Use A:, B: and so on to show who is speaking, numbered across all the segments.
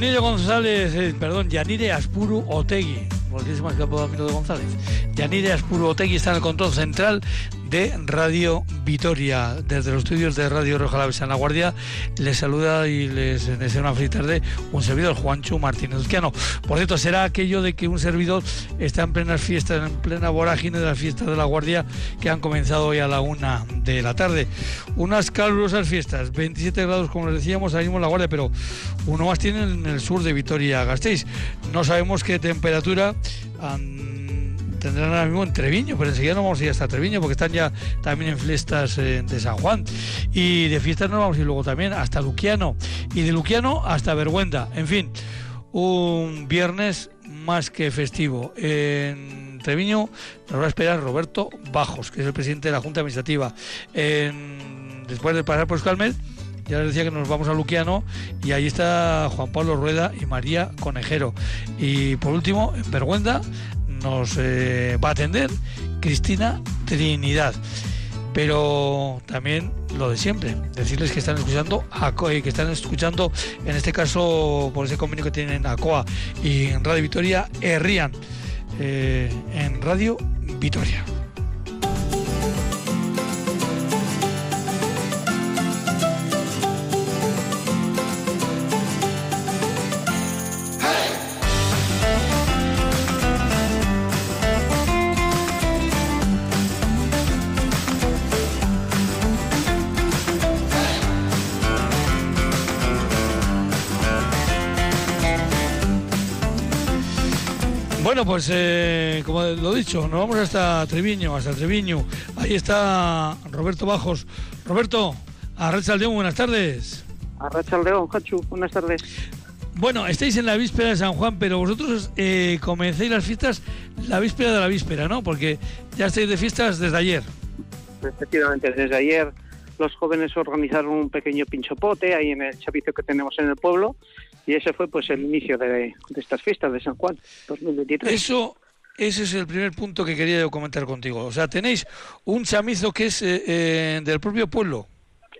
A: Yanire González, eh, perdón, Yanire Aspuru Otegui, porque es más que de González. Yanire Aspuru Otegui está en el control central de Radio Vitoria, desde los estudios de Radio Roja en La Guardia. Les saluda y les desea una feliz tarde un servidor, Juancho Martínez Uzquiano. Por cierto, será aquello de que un servidor está en plenas fiestas, en plena vorágine de las fiestas de La Guardia que han comenzado hoy a la una de la tarde. Unas calurosas fiestas, 27 grados como les decíamos, ahí mismo en La Guardia, pero uno más tiene en el sur de Vitoria-Gasteiz. No sabemos qué temperatura tendrán ahora mismo en Treviño, pero enseguida no vamos a ir hasta Treviño porque están ya también en fiestas eh, de San Juan. Y de fiestas nos vamos a ir luego también hasta Luquiano y de Luquiano hasta Vergüenda. En fin, un viernes más que festivo. En Treviño nos va a esperar Roberto Bajos, que es el presidente de la Junta Administrativa. después de pasar por Escalmet, ya les decía que nos vamos a Luquiano y ahí está Juan Pablo Rueda y María Conejero. Y por último, en Vergüenda nos eh, va a atender Cristina Trinidad. Pero también lo de siempre, decirles que están escuchando que están escuchando en este caso por ese convenio que tienen ACOA y en Radio Vitoria Herrían eh, en Radio Vitoria. Bueno, pues eh, como lo he dicho, nos vamos hasta Treviño, hasta Treviño. Ahí está Roberto Bajos. Roberto, León, buenas tardes.
B: León, Hachu, buenas tardes.
A: Bueno, estáis en la víspera de San Juan, pero vosotros eh, comencéis las fiestas la víspera de la víspera, ¿no? Porque ya estáis de fiestas desde ayer.
B: Efectivamente, desde ayer los jóvenes organizaron un pequeño pinchopote ahí en el chapizo que tenemos en el pueblo y ese fue pues el inicio de, estas fiestas de San Juan 2023.
A: Eso ese es el primer punto que quería yo comentar contigo. O sea, tenéis un chamizo que es eh, eh, del propio pueblo.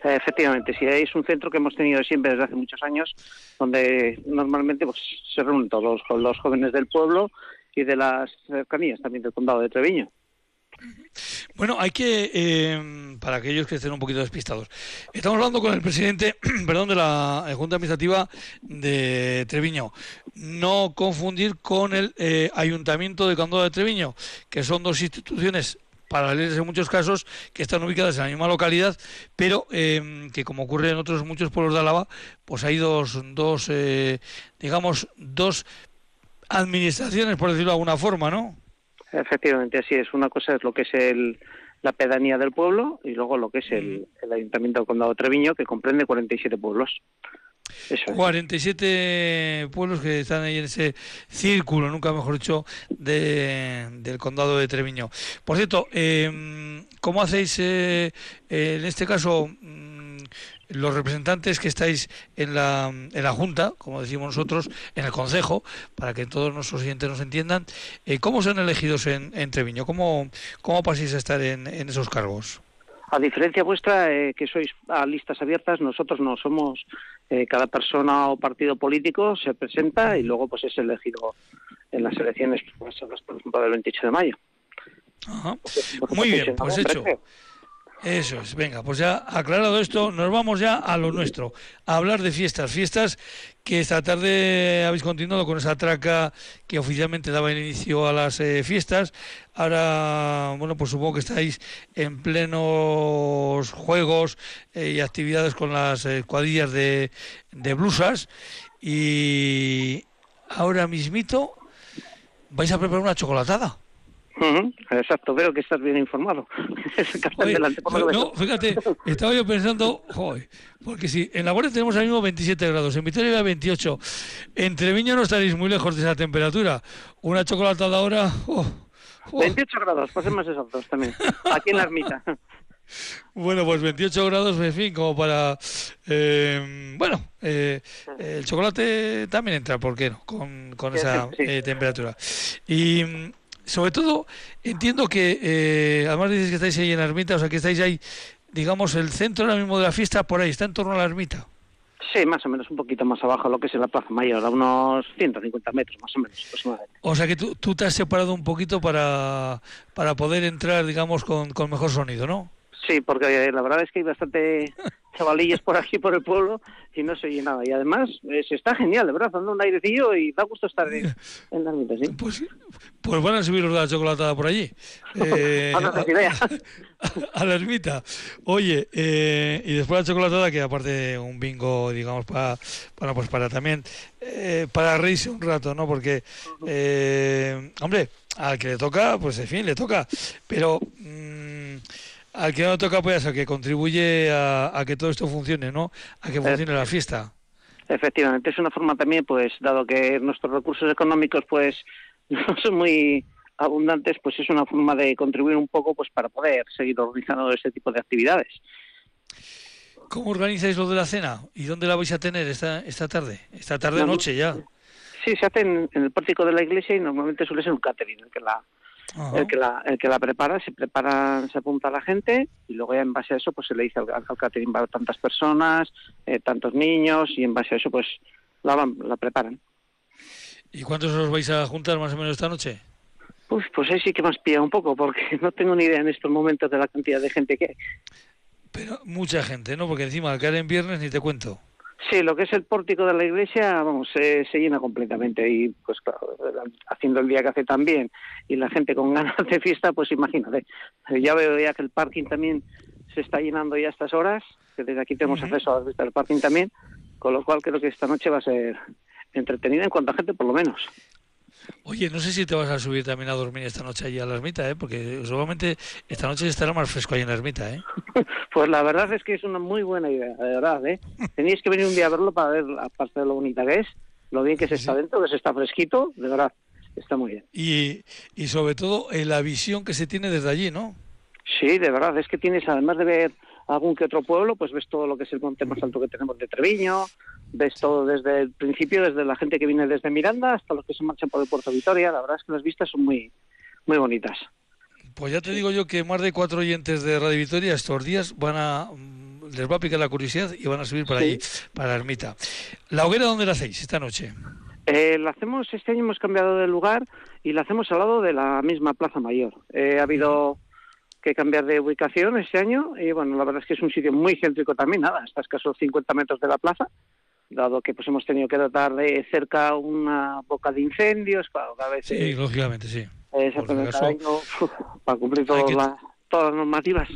B: Efectivamente, sí, es un centro que hemos tenido siempre desde hace muchos años, donde normalmente pues, se reúnen todos los jóvenes del pueblo y de las cercanías también del condado de Treviño.
A: Bueno, hay que, eh, para aquellos que estén un poquito despistados, estamos hablando con el presidente, perdón, de la Junta Administrativa de Treviño. No confundir con el eh, Ayuntamiento de Condado de Treviño, que son dos instituciones paralelas en muchos casos, que están ubicadas en la misma localidad, pero eh, que como ocurre en otros muchos pueblos de Álava, pues hay dos, dos digamos, dos administraciones, por decirlo de alguna forma, ¿no?
B: Efectivamente, así es. Una cosa es lo que es el, la pedanía del pueblo y luego lo que es el, el Ayuntamiento del Condado de Treviño, que comprende 47 pueblos.
A: Eso 47 pueblos que están ahí en ese círculo, nunca mejor dicho, de, del condado de Treviño. Por cierto, eh, ¿cómo hacéis eh, en este caso? Los representantes que estáis en la, en la Junta, como decimos nosotros, en el Consejo, para que todos nuestros oyentes nos entiendan, eh, ¿cómo son elegidos en, en Treviño? ¿Cómo, ¿Cómo pasáis a estar en, en esos cargos?
B: A diferencia vuestra, eh, que sois a listas abiertas, nosotros no somos. Eh, cada persona o partido político se presenta y luego pues es elegido en las elecciones, por ejemplo, del 28 de mayo.
A: Ajá. Muy bien, pues hecho. Eso es, venga, pues ya aclarado esto, nos vamos ya a lo nuestro, a hablar de fiestas, fiestas que esta tarde habéis continuado con esa traca que oficialmente daba inicio a las eh, fiestas. Ahora, bueno, pues supongo que estáis en plenos juegos eh, y actividades con las eh, cuadrillas de, de blusas y ahora mismito vais a preparar una chocolatada.
B: Exacto, veo que estás bien informado.
A: no, fíjate, estaba yo pensando, joder, porque si en la Guardia tenemos ahora mismo 27 grados, en Vitoria había 28, en Treviño no estaréis muy lejos de esa temperatura. Una chocolatada ahora...
B: 28 grados, pues más exactos también, aquí en la ermita.
A: Bueno, pues 28 grados, en fin, como para... Eh, bueno, eh, el chocolate también entra, ¿por qué no? Con, con esa eh, temperatura. Y sobre todo, entiendo que, eh, además dices que estáis ahí en la ermita, o sea, que estáis ahí, digamos, el centro ahora mismo de la fiesta por ahí, está en torno a la ermita.
B: Sí, más o menos, un poquito más abajo de lo que es la Plaza Mayor, a unos 150 metros más o menos aproximadamente.
A: O sea que tú, tú te has separado un poquito para, para poder entrar, digamos, con, con mejor sonido, ¿no?
B: Sí, porque la verdad es que hay bastante chavalillos por aquí, por el pueblo, y no se oye nada. Y además, eh, se está genial, de verdad, dando un airecillo y da gusto estar en, en la ermita, ¿sí?
A: Pues, pues van a subir los de la chocolatada por allí. Eh,
B: tengo idea.
A: a, a la ermita. Oye, eh, y después la chocolatada, que aparte un bingo, digamos, para, bueno, pues para también, eh, para reírse un rato, ¿no? Porque, eh, hombre, al que le toca, pues en fin, le toca. Pero mm, al que no toca, pues al que contribuye a, a que todo esto funcione, ¿no? A que funcione la fiesta.
B: Efectivamente, es una forma también, pues, dado que nuestros recursos económicos, pues, no son muy abundantes, pues es una forma de contribuir un poco, pues, para poder seguir organizando este tipo de actividades.
A: ¿Cómo organizáis lo de la cena? ¿Y dónde la vais a tener esta, esta tarde? Esta tarde
B: No,
A: noche ya.
B: Sí, se hace en, en el pórtico de la iglesia y normalmente suele ser un catering el que la,
A: Ajá.
B: el que la, el que la prepara, se prepara, se apunta a la gente y luego ya en base a eso pues se le dice al, al catering va tantas personas, eh, tantos niños y en base a eso pues la, van- la preparan.
A: ¿Y cuántos os vais a juntar más o menos esta noche?
B: Pues, pues ahí sí que me has pillado un poco porque no tengo ni idea en estos momentos de la cantidad de gente que hay.
A: Pero mucha gente, ¿no? Porque encima al caer en viernes ni te cuento.
B: Sí, lo que es el pórtico de la iglesia, vamos, se, se llena completamente y pues claro, haciendo el día que hace también y la gente con ganas de fiesta, pues imagínate. Ya veo ya que el parking también se está llenando ya a estas horas, que desde aquí tenemos acceso a la vista del parking también, con lo cual creo que esta noche va a ser entretenida en cuanto a gente por lo menos.
A: Oye, no sé si te vas a subir también a dormir esta noche allí a la ermita, ¿eh? Porque seguramente esta noche estará más fresco ahí en la ermita, ¿eh?
B: Pues la verdad es que es una muy buena idea, de verdad, ¿eh? Teníais que venir un día a verlo para ver, aparte de lo bonita que es, lo bien que se está dentro, que se está fresquito, de verdad, está muy bien.
A: Y, y sobre todo eh, la visión que se tiene desde allí, ¿no?
B: Sí, de verdad, es que tienes, además de ver algún que otro pueblo, pues ves todo lo que es el monte más alto que tenemos de Treviño, ves todo desde el principio, desde la gente que viene desde Miranda hasta los que se marchan por el Puerto Vitoria, la verdad es que las vistas son muy, muy bonitas.
A: Pues ya te digo yo que más de cuatro oyentes de Radio Victoria estos días van a mm, les va a picar la curiosidad y van a subir para
B: Sí.
A: allí, para la ermita. ¿La hoguera dónde la hacéis esta noche?
B: Eh, la hacemos, este año hemos cambiado de lugar y la hacemos al lado de la misma Plaza Mayor. Eh, ha habido que cambiar de ubicación este año y bueno, la verdad es que es un sitio muy céntrico también, nada, está a escasos 50 metros de la plaza, dado que pues hemos tenido que tratar de cerca una boca de incendios, claro, cada vez
A: Sí,
B: eh,
A: lógicamente, sí.
B: exactamente, cada año, para cumplir todas, las, todas las normativas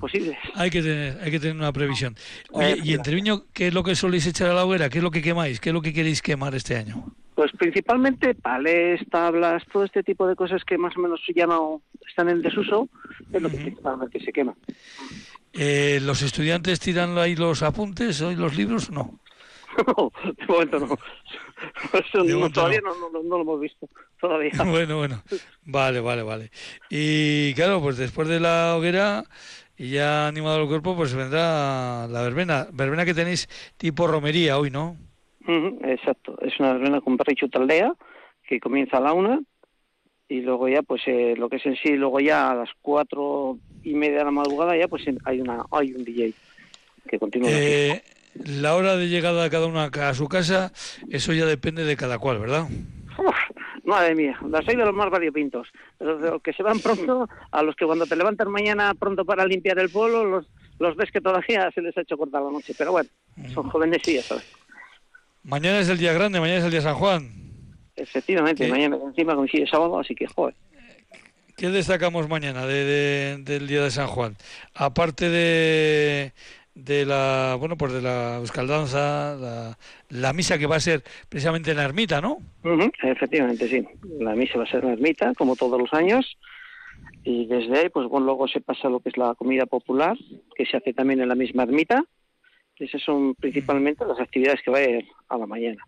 B: posibles.
A: Hay que tener, hay que tener una previsión. Oye, y en Treviño, ¿qué es lo que soléis echar a la hoguera? ¿Qué es lo que quemáis? ¿Qué es lo que queréis quemar este año?
B: Pues principalmente palés, tablas, todo este tipo de cosas que más o menos ya no están en desuso, es lo que principalmente se quema.
A: Eh, ¿Los estudiantes tiran ahí los apuntes o los libros? No.
B: No, de momento no. Eso
A: De
B: no,
A: momento
B: todavía
A: no.
B: no. No, no- no lo hemos visto. Todavía.
A: Bueno, bueno. Vale, vale, vale. Y claro, pues después de la hoguera y ya animado el cuerpo, pues vendrá la verbena. Verbena que tenéis tipo romería hoy, ¿no?
B: Exacto. Es una verbena con perro y chutaldea que comienza a la una y luego ya, pues eh, lo que es en sí, luego ya a las cuatro y media de la madrugada ya, pues hay una hay un DJ que continúa.
A: Eh, la hora de llegada de cada uno a su casa, eso ya depende de cada cual, ¿verdad?
B: Uf, madre mía, las hay de los más variopintos. Los que se van pronto, a los que cuando te levantas mañana pronto para limpiar el pueblo, los, los ves que todavía se les ha hecho cortar la noche. Pero bueno, son jóvenes y ya sabes.
A: Mañana es el día grande, mañana es el día San Juan.
B: Efectivamente,
A: ¿Qué?
B: mañana encima coincide sábado, así que joder.
A: ¿Qué destacamos mañana de- de- del día de San Juan? Aparte de, de la, bueno, pues de la euskaldanza, la, la misa que va a ser precisamente en la ermita, ¿no?
B: Ujú, Efectivamente, sí. La misa va a ser en la ermita, como todos los años. Y desde ahí, pues bueno, luego se pasa lo que es la comida popular, que se hace también en la misma ermita. Esas son principalmente las actividades que va a haber a la mañana.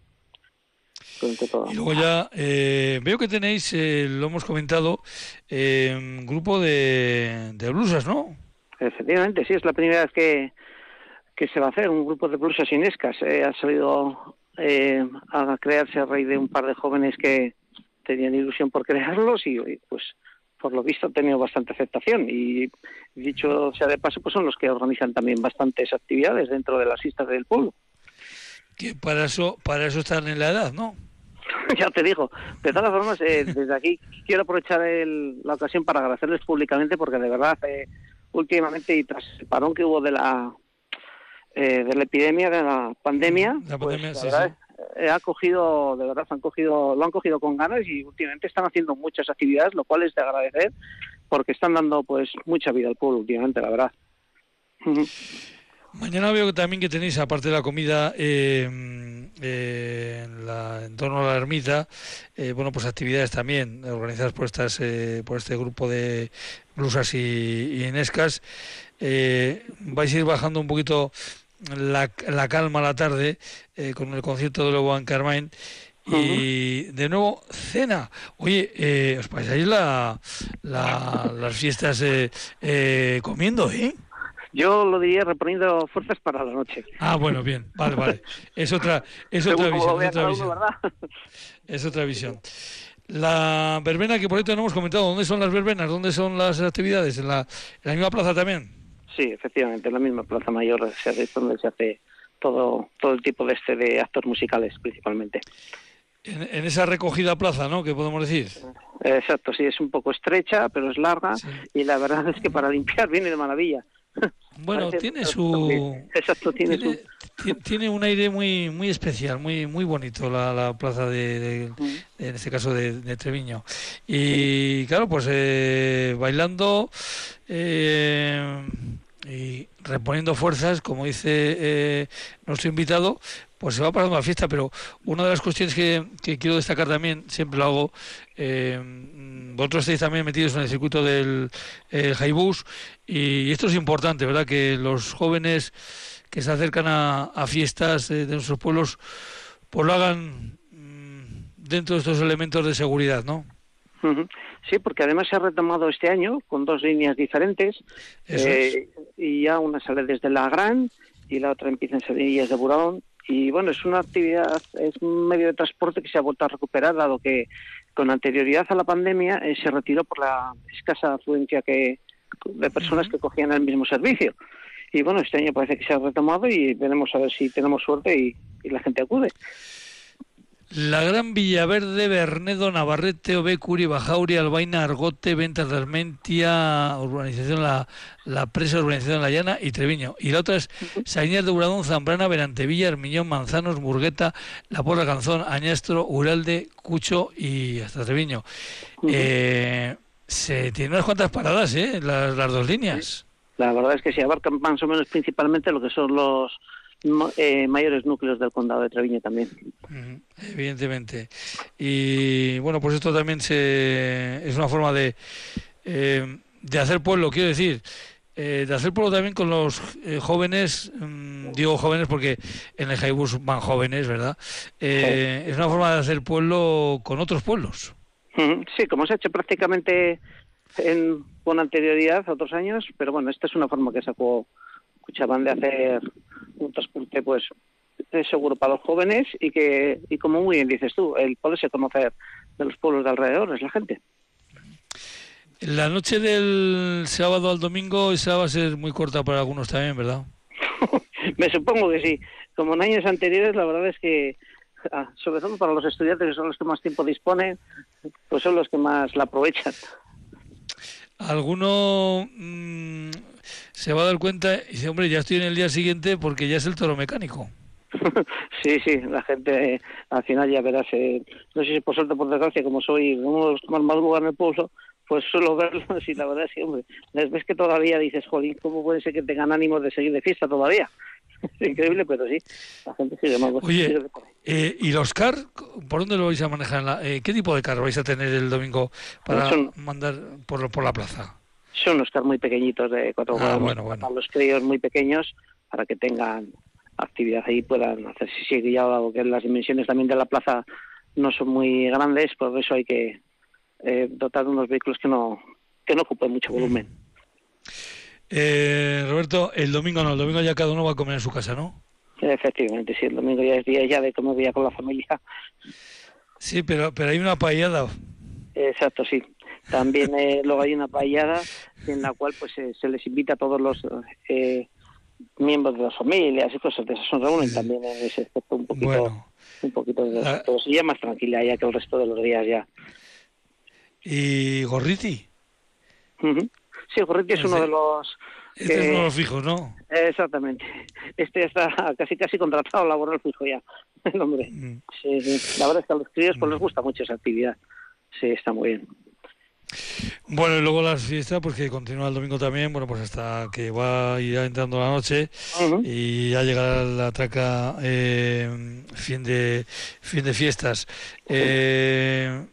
A: Y luego ya eh, veo que tenéis, eh, lo hemos comentado, eh, un grupo de, de blusas, ¿no?
B: Efectivamente, sí, es la primera vez que, que se va a hacer un grupo de blusas inescas. Eh, ha salido eh, a crearse a raíz de un par de jóvenes que tenían ilusión por crearlos y, y, pues por lo visto ha tenido bastante aceptación y dicho sea de paso pues son los que organizan también bastantes actividades dentro de las islas del pueblo.
A: que para eso, para eso están en la edad, ¿no?
B: ya te digo. De todas formas, eh, desde aquí quiero aprovechar la ocasión para agradecerles públicamente porque de verdad, eh, últimamente y tras el parón que hubo de la eh, de la epidemia, de la pandemia, la pues, pandemia ha cogido, de verdad, han cogido, lo han cogido con ganas y últimamente están haciendo muchas actividades, lo cual es de agradecer porque están dando pues mucha vida al pueblo últimamente, la verdad.
A: Mañana veo también que tenéis, aparte de la comida, eh, eh, en, torno a la ermita, eh, bueno, pues actividades también organizadas por estas, por este grupo de blusas y, y enescas. vais a ir bajando un poquito la, la calma a la tarde con el concierto de Lobo Carmine. Y de nuevo, cena. Oye, os pasáis la, las fiestas comiendo, ¿eh?
B: Yo lo diría reponiendo fuerzas para la noche.
A: Ah, bueno, bien, vale, vale. Es otra, es otra visión. Es otra visión. es otra visión. La verbena que por ahí no hemos comentado, ¿dónde son las verbenas? ¿Dónde son las actividades? ¿En la, en la misma plaza también?
B: Sí, efectivamente, en la misma plaza mayor donde se hace todo, todo el tipo de este de actos musicales principalmente.
A: En, esa recogida plaza, ¿no? ¿Qué podemos decir?
B: Exacto, sí, es un poco estrecha, pero es larga y la verdad es que para limpiar viene de maravilla.
A: Bueno, tiene su, tiene, un aire muy muy especial, muy muy bonito la, plaza de, en este caso de, Treviño. Y claro, pues eh, bailando eh, y reponiendo fuerzas, como dice eh, nuestro invitado, pues se va pasando la fiesta, pero una de las cuestiones que, quiero destacar también, siempre lo hago, eh, vosotros estáis también metidos en el circuito del eh, Jaibús y esto es importante, ¿verdad? Que los jóvenes que se acercan a, fiestas de nuestros pueblos, pues lo hagan mm, dentro de estos elementos de seguridad, ¿no?
B: Sí, porque además se ha retomado este año con dos líneas diferentes eh, y ya una sale desde La Gran y la otra empieza en Sevilla de Burón y bueno, es una actividad, es un medio de transporte que se ha vuelto a recuperar, dado que con anterioridad a la pandemia eh, se retiró por la escasa afluencia que, de personas que cogían el mismo servicio. Y bueno, este año parece que se ha retomado y veremos a ver si tenemos suerte y la gente acude.
A: La Gran Villaverde, Bernedo, Navarrete, Obecuri, Bajauri, Albaina, Argote, Ventas de Armentia, Urbanización La, la Presa, Urbanización La Llana y Treviño. Y la otra es Sañas de Uradón, Zambrana, Berantevilla, Armiñón, Manzanos, Burgueta, La Porra Canzón, Añastro, Uralde, Cucho y hasta Treviño. eh, se tienen unas cuantas paradas, ¿eh? Las, las dos líneas.
B: La verdad es que se abarcan más o menos principalmente lo que son los eh, mayores núcleos del condado de Treviño también.
A: Evidentemente. Y bueno, pues esto también se, es una forma de, eh, de hacer pueblo, quiero decir. Eh, de hacer pueblo también con los jóvenes, mm, digo jóvenes porque en el Jaibus van jóvenes, ¿verdad? Es una forma de hacer pueblo con otros pueblos.
B: Sí, como se ha hecho prácticamente en, con anterioridad, otros años, pero bueno, esta es una forma que sacó Cuchabán de hacer un transporte pues seguro para los jóvenes y que y como muy bien dices tú el poderse conocer de los pueblos de alrededor es la gente.
A: La noche del sábado al domingo esa va a ser muy corta para algunos también verdad
B: me supongo que sí. Como en años anteriores la verdad es que ah, sobre todo para los estudiantes que son los que más tiempo disponen pues son los que más la aprovechan
A: alguno mm, se va a dar cuenta y dice, hombre, ya estoy en el día siguiente porque ya es el toro mecánico.
B: sí, sí, la gente al final ya verás, eh, no sé si por suerte o por desgracia, como soy uno de los más madrugan en el pueblo, pues suelo verlos y la verdad es que, hombre, les ves que todavía dices, jolín, ¿cómo puede ser que tengan ánimos de seguir de fiesta todavía? es increíble, pero sí, la gente sigue más.
A: Oye, eh, ¿y los car, por dónde lo vais a manejar? Eh, ¿Qué tipo de car vais a tener el domingo para mandar por, por la plaza?
B: son los cars muy pequeñitos de cuatro ah, para los críos muy pequeños para que tengan actividad ahí puedan hacer si sí, ya dado que las dimensiones también de la plaza no son muy grandes por eso hay que eh, dotar de unos vehículos que no que no ocupen mucho volumen
A: eh, Roberto el domingo no el domingo ya cada uno va a comer en su casa no
B: efectivamente. Sí el domingo ya es día ya de comer día con la familia.
A: Sí pero pero hay una paellada.
B: Exacto sí. También eh, luego hay una paellada en la cual pues se les invita a todos los eh, miembros de las familias y cosas de esas. Son reúnen también en ese aspecto un poquito, un poquito de ah. pero sí ya más tranquila ya que el resto de los días ya.
A: ¿Y Gorriti?
B: Sí, Gorriti es uno de los...
A: Este es uno de los fijos, ¿no?
B: Exactamente. Este está casi casi contratado laboral fijo ya, el hombre. Mm. Sí, sí. La verdad es que a los críos pues les gusta mucho esa actividad. Sí, está muy bien.
A: Bueno, y luego las fiestas, pues que continúa el domingo también, bueno, pues hasta que va ya entrando la noche y ya llegará la traca eh, fin de fin de fiestas. Eh,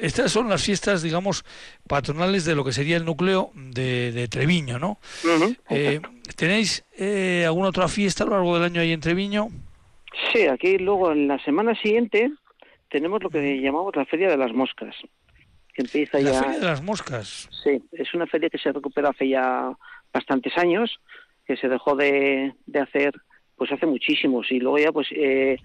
A: estas son las fiestas, digamos, patronales de lo que sería el núcleo de, Treviño, ¿no? Eh, ¿Tenéis alguna otra fiesta a lo largo del año ahí en Treviño?
B: Sí, aquí luego en la semana siguiente tenemos lo que llamamos la Feria de las Moscas que empieza
A: la
B: ya...
A: Feria de las Moscas.
B: Sí, es una feria que se recuperó hace ya bastantes años, que se dejó de, de hacer pues hace muchísimos y luego ya pues eh,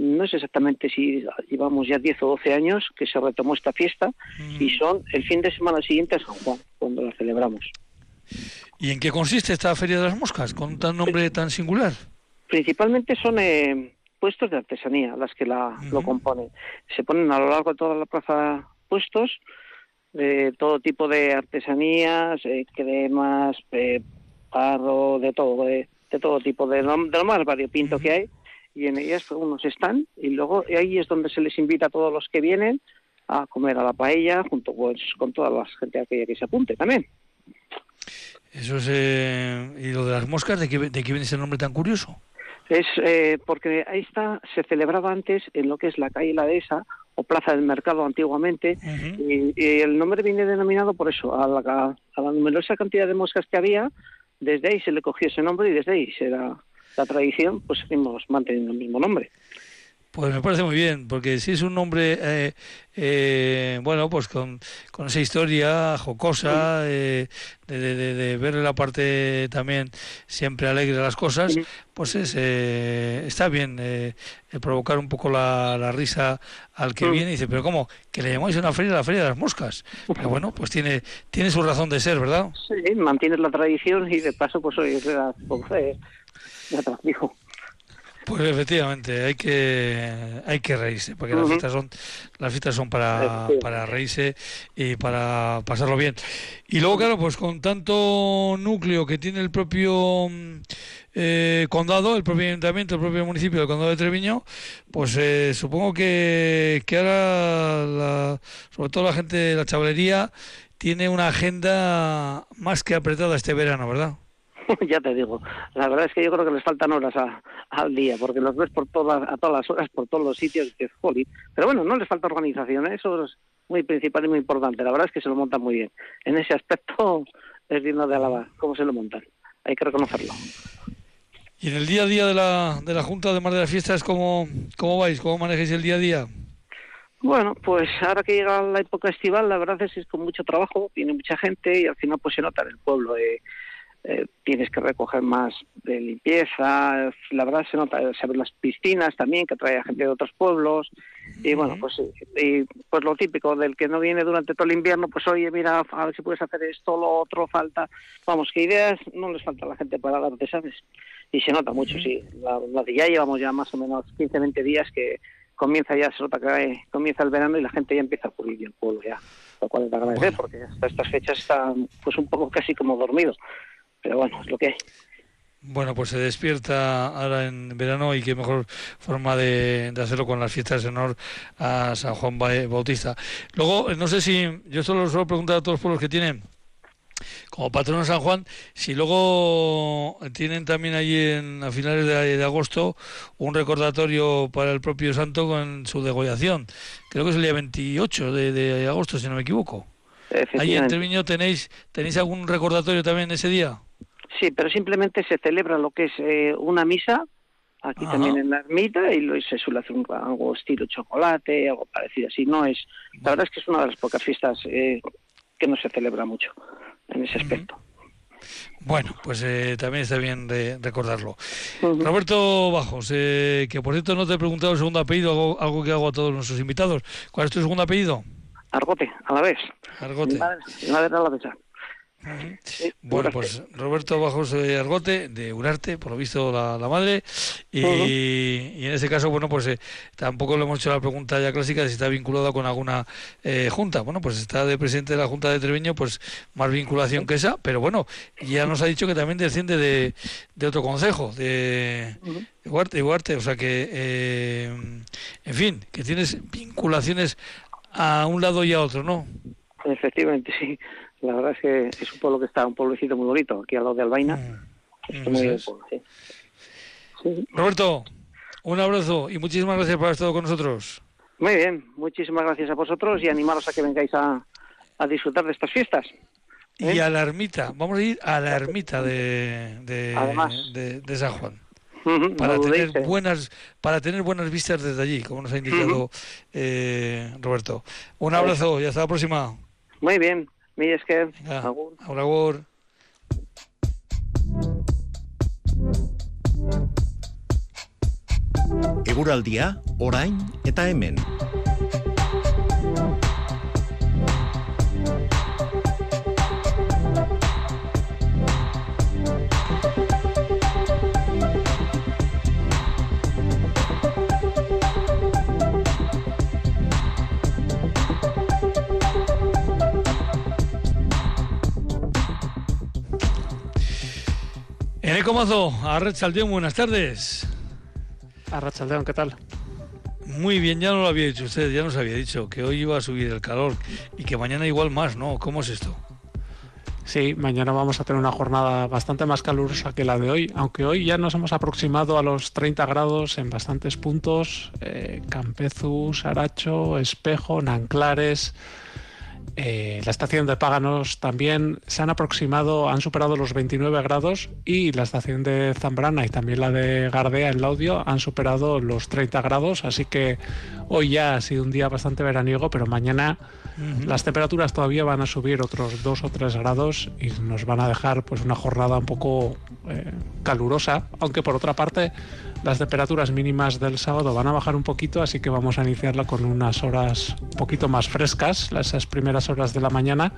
B: no sé exactamente si llevamos ya 10 o 12 años que se retomó esta fiesta y son el fin de semana siguiente a San Juan, cuando la celebramos.
A: ¿Y en qué consiste esta Feria de las Moscas, con tan nombre tan singular?
B: Principalmente son eh, puestos de artesanía las que la, lo componen. Se ponen a lo largo de toda la plaza puestos de todo tipo de artesanías, eh, cremas, eh, parro, de todo, de, todo tipo, de lo, de lo más variopinto que hay. Y en ellas unos están y luego ahí es donde se les invita a todos los que vienen a comer a la paella junto pues, con toda la gente aquella que se apunte también.
A: Eso es, eh, ¿Y lo de las moscas, de qué, de qué viene ese nombre tan curioso?
B: Es eh, porque ahí está, se celebraba antes en lo que es la calle La Dehesa o Plaza del Mercado antiguamente, y, el nombre viene denominado por eso, a la, a la numerosa cantidad de moscas que había, desde ahí se le cogió ese nombre y desde ahí será la tradición, pues seguimos manteniendo el mismo nombre.
A: Pues me parece muy bien, porque si es un nombre, eh, eh, bueno, pues con, con, esa historia jocosa, eh, de, de, de, ver la parte también siempre alegre de las cosas, pues es, está bien provocar un poco la, la, risa al que viene y dice, pero ¿cómo? Que le llamáis una feria la feria de las moscas. Pero bueno, pues tiene tiene su razón de ser, ¿verdad?
B: Sí, mantienes la tradición y de paso pues hoy es
A: Pues efectivamente, hay que hay que reírse, porque las fiestas son las fiestas son para, para reírse y para pasarlo bien. Y luego, claro, pues con tanto núcleo que tiene el propio eh, condado, el propio ayuntamiento, el propio municipio del condado de Treviño, pues eh, supongo que, que ahora, sobre todo la gente de la chavalería, tiene una agenda más que apretada este verano, ¿verdad?
B: ya te digo, la verdad es que yo creo que les faltan horas al día, porque los ves por todas, a todas las horas, por todos los sitios, que es Pero bueno, no les falta organización, ¿eh? eso es muy principal y muy importante. La verdad es que se lo montan muy bien. En ese aspecto es digno de alabar cómo se lo montan. Hay que reconocerlo.
A: ¿Y en el día a día de la, de la Junta de Mar de las Fiestas, cómo, cómo vais? ¿Cómo manejáis el día a día?
B: Bueno, pues ahora que llega la época estival, la verdad es que es con mucho trabajo, viene mucha gente y al final pues se nota en el pueblo. Eh, eh, tienes que recoger más de limpieza, la verdad se nota, se ven las piscinas también, que trae a gente de otros pueblos, y bueno, pues y, pues lo típico del que no viene durante todo el invierno, pues oye, mira, a ver si puedes hacer esto, lo otro, falta, vamos, que ideas no les falta a la gente para darte, ¿sabes? Y se nota mucho, sí, la, de ya llevamos ya más o menos 15, 20 días que comienza ya, se nota que comienza el verano y la gente ya empieza a cubrir el pueblo ya, lo cual es agradecer, porque hasta estas fechas están pues un poco casi como dormidos pero bueno, es lo que hay.
A: Bueno, pues se despierta ahora en verano y qué mejor forma de, hacerlo con las fiestas en honor a San Juan Bautista. Luego, no sé si, yo solo suelo preguntar a todos los pueblos que tienen como patrono San Juan, si luego tienen también allí en, a finales de, agosto un recordatorio para el propio santo con su degollación. Creo que es el día 28 de, de agosto, si no me equivoco. Ahí en Treviño tenéis, tenéis algún recordatorio también ese día.
B: Sí, pero simplemente se celebra lo que es eh, una misa, aquí también en la ermita, y lo, se suele hacer un, algo estilo chocolate, algo parecido así. No es, la verdad es que es una de las pocas fiestas eh, que no se celebra mucho en ese aspecto.
A: Bueno, pues eh, también está bien de recordarlo. Roberto Bajos, que por cierto no te he preguntado el segundo apellido, algo, algo, que hago a todos nuestros invitados. ¿Cuál es tu segundo apellido?
B: Argote, a la vez.
A: Argote.
B: Mi madre, mi madre a la vez.
A: Bueno, pues Roberto Bajos de Argote, de Urarte, por lo visto la, madre, y, en ese caso, bueno, pues eh, tampoco le hemos hecho la pregunta ya clásica de si está vinculado con alguna eh, junta. Bueno, pues está de presidente de la Junta de Treviño, pues más vinculación que esa, pero bueno, ya nos ha dicho que también desciende de, de otro consejo, de, Huarte, o sea que, eh, en fin, que tienes vinculaciones a un lado y a otro, ¿no?
B: Efectivamente, sí. La verdad es que es un pueblo que está, un pueblecito muy bonito, aquí al lado de Albaina. Mm,
A: Roberto, un abrazo y muchísimas gracias por haber estado con nosotros.
B: Muy bien, muchísimas gracias a vosotros y animaros a que vengáis a, disfrutar de estas fiestas.
A: Y ¿eh? a la ermita, vamos a ir a la ermita de, de, San Juan. para tener buenas para tener buenas vistas desde allí como nos ha indicado eh, Roberto. Un abrazo y hasta la próxima.
B: Muy bien Mi esker,
A: agur. Agur, agur.
C: Eguraldia, orain eta hemen.
A: Comazo, Arrachaldeón, buenas tardes.
D: Arrachaldeón, ¿qué tal?
A: Muy bien, ya no lo había dicho usted, ya nos había dicho que hoy iba a subir el calor y que mañana igual más, ¿no? ¿Cómo es esto?
D: Sí, mañana vamos a tener una jornada bastante más calurosa que la de hoy, aunque hoy ya nos hemos aproximado a los 30 grados en bastantes puntos, eh, Campezu, Saracho, Espejo, Nanclares, eh, la estación de Páganos también se han aproximado, han superado los 29 grados y la estación de Zambrana y también la de Gardea en Laudio han superado los 30 grados, así que hoy ya ha sido un día bastante veraniego, pero mañana las temperaturas todavía van a subir otros 2 o 3 grados y nos van a dejar pues una jornada un poco eh, calurosa, aunque por otra parte las temperaturas mínimas del sábado van a bajar un poquito, así que vamos a iniciarla con unas horas un poquito más frescas, esas primeras horas de la mañana.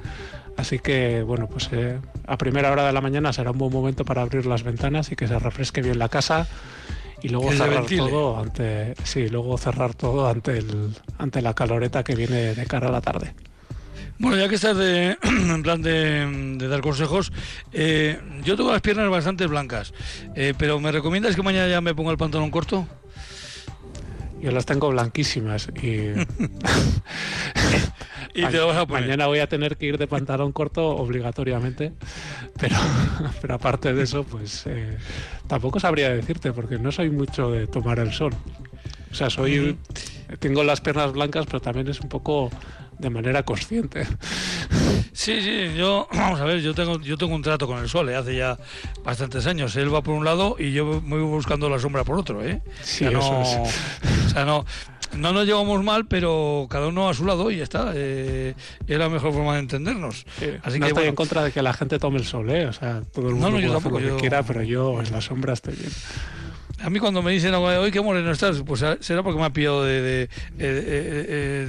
D: Así que, bueno, pues eh, a primera hora de la mañana será un buen momento para abrir las ventanas y que se refresque bien la casa y luego cerrar todo ante sí, luego cerrar todo ante el ante la caloreta que viene de cara a la tarde.
A: Bueno, ya que estás de, en plan de, dar consejos, eh, yo tengo las piernas bastante blancas, eh, pero ¿me recomiendas que mañana ya me ponga el pantalón corto?
D: Yo las tengo blanquísimas y...
A: y te vas a poner.
D: Mañana voy a tener que ir de pantalón corto obligatoriamente, pero, pero aparte de eso, pues eh, tampoco sabría decirte, porque no soy mucho de tomar el sol. O sea, soy... Tengo las piernas blancas, pero también es un poco de manera consciente.
A: Sí, sí, yo, vamos a ver, yo tengo, yo tengo un trato con el sol, ¿eh? hace ya bastantes años. Él va por un lado y yo me voy buscando la sombra por otro, ¿eh?
D: Sí, no,
A: o sea, no, no nos llevamos mal, pero cada uno a su lado y ya está. Eh, es la mejor forma de entendernos.
D: Así no que, estoy en contra de que la gente tome el sol, ¿eh? O sea, todo el mundo no, no, puede lo que quiera, pero yo en la sombra estoy bien.
A: A mí cuando me dicen hoy qué moreno estás, pues será porque me ha pillado de,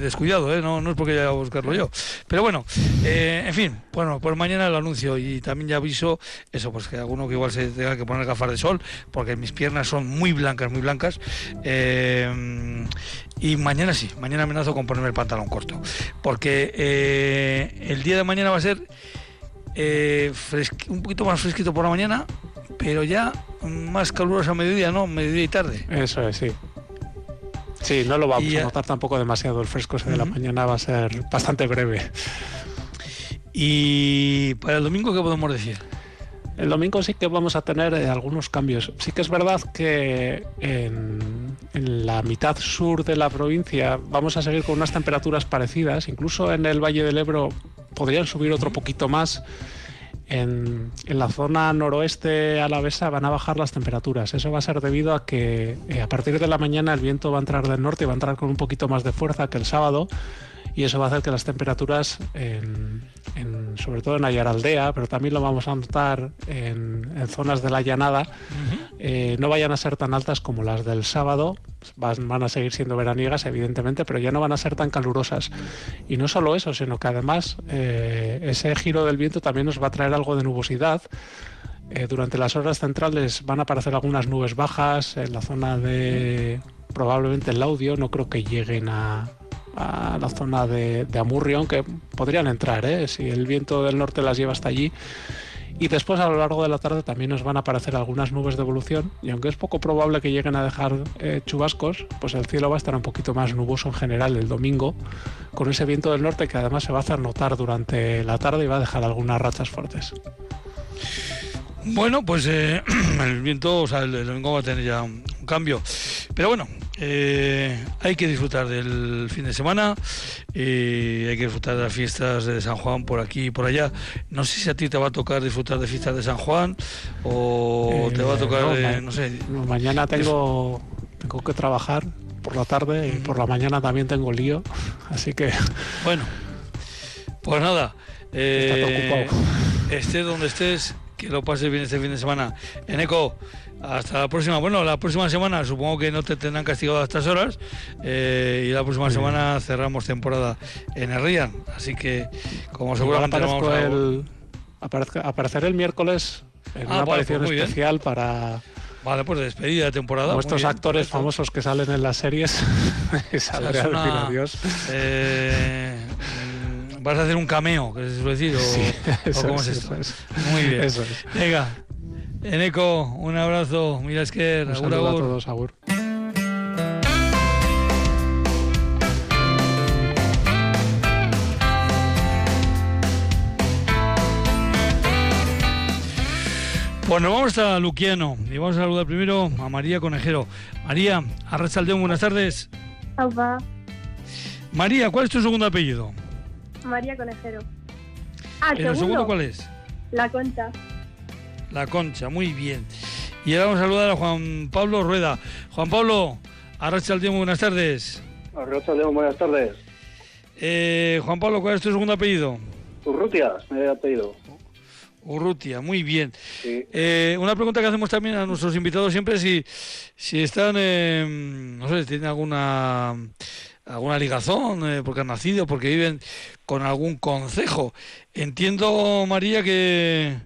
A: descuidado, ¿eh? no, no es porque haya a buscarlo yo. Pero bueno, eh, en fin, bueno, pues mañana lo anuncio y también ya aviso eso, pues que alguno que igual se tenga que poner gafas de sol, porque mis piernas son muy blancas, muy blancas. Eh, y mañana sí, mañana amenazo con ponerme el pantalón corto, porque el día de mañana va a ser un poquito más fresquito por la mañana pero ya más caluroso a mediodía, ¿no? Mediodía y tarde.
D: Eso es, sí. Sí, no lo vamos a notar tampoco demasiado. El fresco ese de la mañana va a ser bastante breve.
A: ¿Y para el domingo qué podemos decir?
D: El domingo sí que vamos a tener eh, algunos cambios. Sí que es verdad que en, en, la mitad sur de la provincia vamos a seguir con unas temperaturas parecidas. Incluso en el Valle del Ebro podrían subir otro poquito más. En, la zona noroeste alavesa van a bajar las temperaturas. Eso va a ser debido a que eh, a partir de la mañana el viento va a entrar del norte y va a entrar con un poquito más de fuerza que el sábado y eso va a hacer que las temperaturas en, en, sobre todo en Ayaraldea, pero también lo vamos a notar en, zonas de la llanada, eh, no vayan a ser tan altas como las del sábado. Van, van, a seguir siendo veraniegas, evidentemente, pero ya no van a ser tan calurosas. Y no solo eso, sino que además eh, ese giro del viento también nos va a traer algo de nubosidad. Eh, durante las horas centrales van a aparecer algunas nubes bajas en la zona de probablemente el audio, no creo que lleguen a, a la zona de, de, Amurrio, aunque podrían entrar, ¿eh? si el viento del norte las lleva hasta allí. Y después a lo largo de la tarde también nos van a aparecer algunas nubes de evolución y aunque es poco probable que lleguen a dejar eh, chubascos, pues el cielo va a estar un poquito más nuboso en general el domingo, con ese viento del norte que además se va a hacer notar durante la tarde y va a dejar algunas rachas fuertes.
A: Bueno, pues eh, el viento, o sea, el, domingo va a tener ya un, cambio. Pero bueno, eh, hay que disfrutar del fin de semana, y hay que disfrutar de las fiestas de San Juan por aquí y por allá. No sé si a ti te va a tocar disfrutar de fiestas de San Juan o te va a tocar,
D: no,
A: no sé.
D: mañana tengo, tengo que trabajar por la tarde y por la mañana también tengo lío, así que.
A: Bueno, pues nada. Eh, estés donde estés, que lo pases bien este fin de semana. En Eco, hasta la próxima. Bueno, la próxima semana supongo que no te tendrán castigado a estas horas. Eh, y la próxima semana cerramos temporada en el Rian. Así que, como seguramente vamos
D: a... el, aparecer el miércoles en ah, una aparición pues especial para.
A: Vale, pues despedida de temporada.
D: Nuestros actores famosos que salen en las series.
A: una, Dios. Eh, ¿Vas a hacer un cameo, que se suele decir? ¿O, cómo es, esto? Muy bien. Eso es. Venga, Eneco, un abrazo. Mira, es que...
D: Un saludo a todos, Agur.
A: Bueno, vamos a Luquiano y vamos a saludar primero a María Conejero. María, Arrachaldeón, buenas tardes.
E: Aupa.
A: María, ¿cuál es tu segundo apellido?
E: María Conejero.
A: Ah, ¿El segundo? cuál es?
E: La Concha.
A: La Concha, muy bien. Y ahora vamos a saludar a Juan Pablo Rueda. Juan Pablo, Arracha el buenas tardes.
F: Arracha el buenas tardes.
A: Eh, Juan Pablo, ¿cuál es tu segundo apellido?
F: Urrutia, me apellido.
A: Urrutia, muy bien. Eh, una pregunta que hacemos también a nuestros invitados siempre si, si están, no sé, si tienen alguna alguna ligazón, eh, porque han nacido, porque viven con algún consejo. Entiendo, María, que,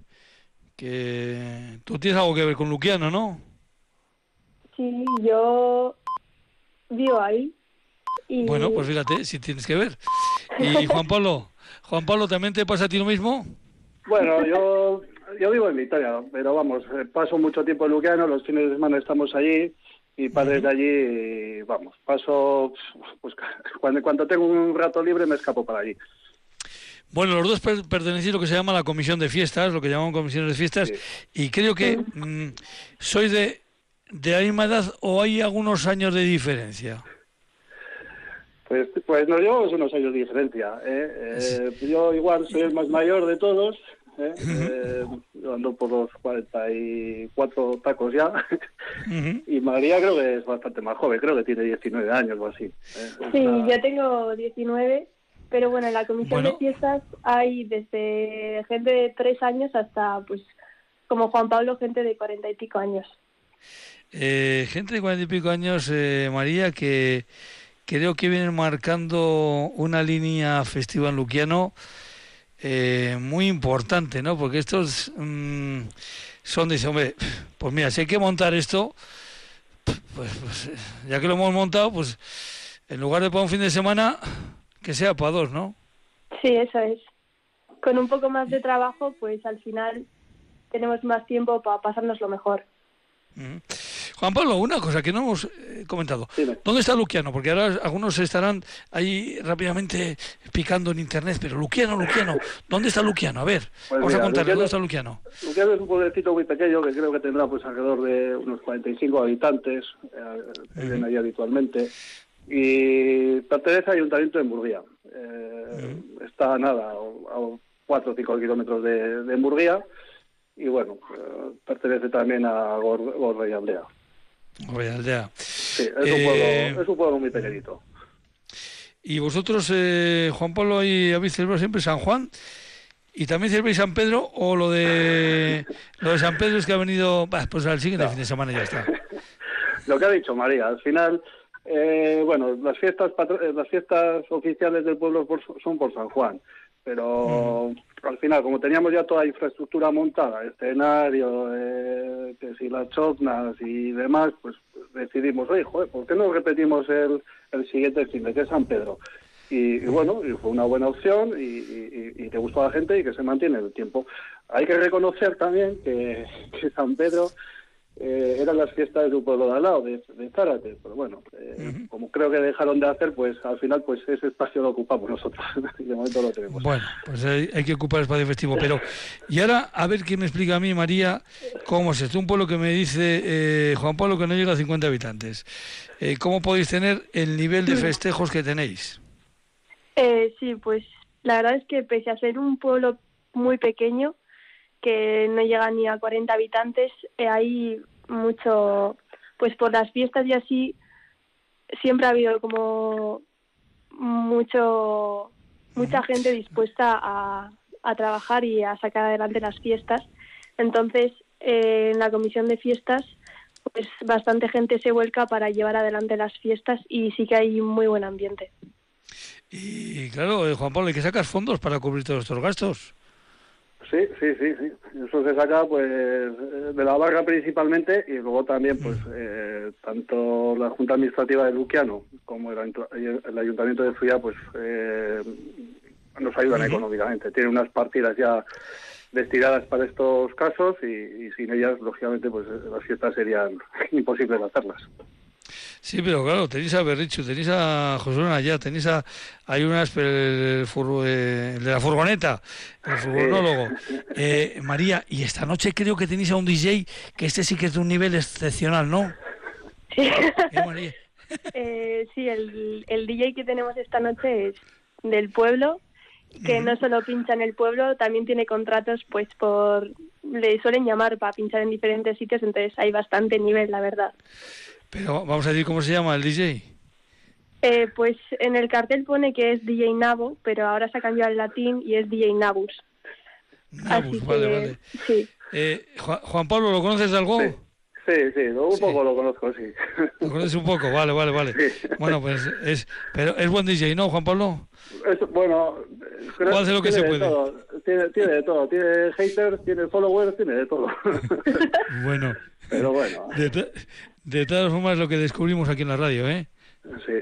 A: que tú tienes algo que ver con Luquiano, ¿no?
E: Sí, yo vivo ahí.
A: Bueno, pues fíjate, si tienes que ver. Y Juan Pablo, Juan Pablo, ¿también te pasa a ti lo mismo?
F: Bueno, yo, yo vivo en Vitoria, pero vamos, eh, paso mucho tiempo en Luquiano, los fines de semana estamos allí y padres de allí, vamos, paso, pues cuando, cuando tengo un rato libre me escapo para allí.
A: Bueno, los dos pertenecéis a lo que se llama la comisión de fiestas, lo que llamamos comisiones de fiestas, y creo que mm, sois de, de la misma edad o hay algunos años de diferencia.
F: Pues, pues nos llevamos unos años de diferencia. ¿eh? Eh, yo igual soy el más mayor de todos, ¿eh? eh ando por los 44 tacos ya. Y María creo que es bastante más joven, creo que tiene 19 años o así. ¿eh?
E: Sí, yo tengo 19, pero bueno, en la comisión de fiestas hay desde gente de 3 años hasta, pues, como Juan Pablo, gente de 40 y pico años.
A: Eh, gente de 40 y pico años, eh, María, que creo que vienen marcando una línea festiva en Luquiano eh, muy importante, ¿no? Porque estos mm, son, dice, hombre, pues mira, si hay que montar esto, pues, pues, ya que lo hemos montado, pues en lugar de para un fin de semana, que sea para dos, ¿no?
E: Sí, eso es. Con un poco más de trabajo, pues al final tenemos más tiempo para pasarnos lo mejor.
A: Juan Pablo, una cosa que no hemos eh, comentado. ¿Dónde está Luquiano? Porque ahora algunos estarán ahí rápidamente picando en internet, pero Luquiano, Luquiano, ¿dónde está Luquiano? A ver, pues vamos a contarle, ¿dónde está Luquiano?
F: Luquiano es un pueblecito muy pequeño que creo que tendrá pues alrededor de unos 45 habitantes, eh, viven ahí habitualmente, y pertenece al Ayuntamiento de Murguía. Eh, está nada, a 4 o 5 kilómetros de, de Murguía y bueno, eh, pertenece también a Gorre y Aldea.
A: Gorre y Aldea.
F: Sí, es, un pueblo, eh, es un pueblo muy pequeñito.
A: Y vosotros, eh, Juan Pablo, y habéis celebrado siempre San Juan ¿Y también celebráis San Pedro o lo de lo de San Pedro es que ha venido, pues al siguiente fin de semana ya está?
F: lo que ha dicho María, al final, eh, bueno, las fiestas eh, las fiestas oficiales del pueblo son por San Juan, pero al final, como teníamos ya toda la infraestructura montada, escenario, eh, que si las chotnas y demás, pues decidimos, oye, joder, ¿por qué no repetimos el, el siguiente fin de que es San Pedro? Y, bueno, y fue una buena opción y, y, te gustó a la gente y que se mantiene el tiempo. Hay que reconocer también que, que San Pedro eh, eran las fiestas de un pueblo de al lado, de, de Zárate, pero bueno, eh, como creo que dejaron de hacer, pues al final pues ese espacio lo ocupamos nosotros, de momento lo tenemos.
A: Bueno, pues hay, que ocupar el espacio festivo, pero y ahora a ver quién me explica a mí, María, cómo es esto, un pueblo que me dice eh, Juan Pablo que no llega a 50 habitantes, ¿cómo podéis tener el nivel de festejos que tenéis?
E: sí, pues la verdad es que pese a ser un pueblo muy pequeño, que no llega ni a 40 habitantes, eh, hay mucho, pues por las fiestas y así, siempre ha habido como mucho, mucha gente dispuesta a, a trabajar y a sacar adelante las fiestas. Entonces, eh, en la comisión de fiestas, pues bastante gente se vuelca para llevar adelante las fiestas y sí que hay muy buen ambiente.
A: Y claro, eh, Juan Pablo, ¿y que sacas fondos para cubrir todos estos gastos?
F: Sí, sí, sí, sí. Eso se saca pues de la barra principalmente y luego también pues mm. eh, tanto la Junta Administrativa de Luquiano como el, Ayuntamiento de Fría pues eh, nos ayudan económicamente. Tienen unas partidas ya destinadas para estos casos y, y sin ellas lógicamente pues las fiestas serían imposibles hacerlas.
A: Sí, pero claro, tenéis a Berrichu, tenéis a José allá, tenéis a... Hay unas, el, eh, el, de la furgoneta, el furgonólogo. Eh, María, y esta noche creo que tenéis a un DJ que este sí que es de un nivel excepcional, ¿no?
E: Sí. ¿Eh, sí, el, el DJ que tenemos esta noche es del pueblo, que no solo pincha en el pueblo, también tiene contratos, pues por... Le suelen llamar para pinchar en diferentes sitios, entonces hay bastante nivel, la verdad.
A: Pero vamos a decir cómo se llama el DJ.
E: Eh, pues en el cartel pone que es DJ Nabo, pero ahora se ha cambiado al latín y es DJ Nabus.
A: Nabus, vale, vale. Sí. Eh, Juan, Pablo, ¿lo conoces de algo?
F: Sí, sí, un poco lo conozco, sí.
A: Lo conoces un poco, vale, vale, vale. Bueno, pues es, pero es buen DJ, ¿no, Juan Pablo?
F: bueno,
A: hace lo que se puede.
F: Tiene, tiene de todo, tiene haters, tiene followers, tiene de todo.
A: bueno.
F: Pero bueno.
A: De todas formas, lo que descubrimos aquí en la radio, ¿eh?
F: Sí.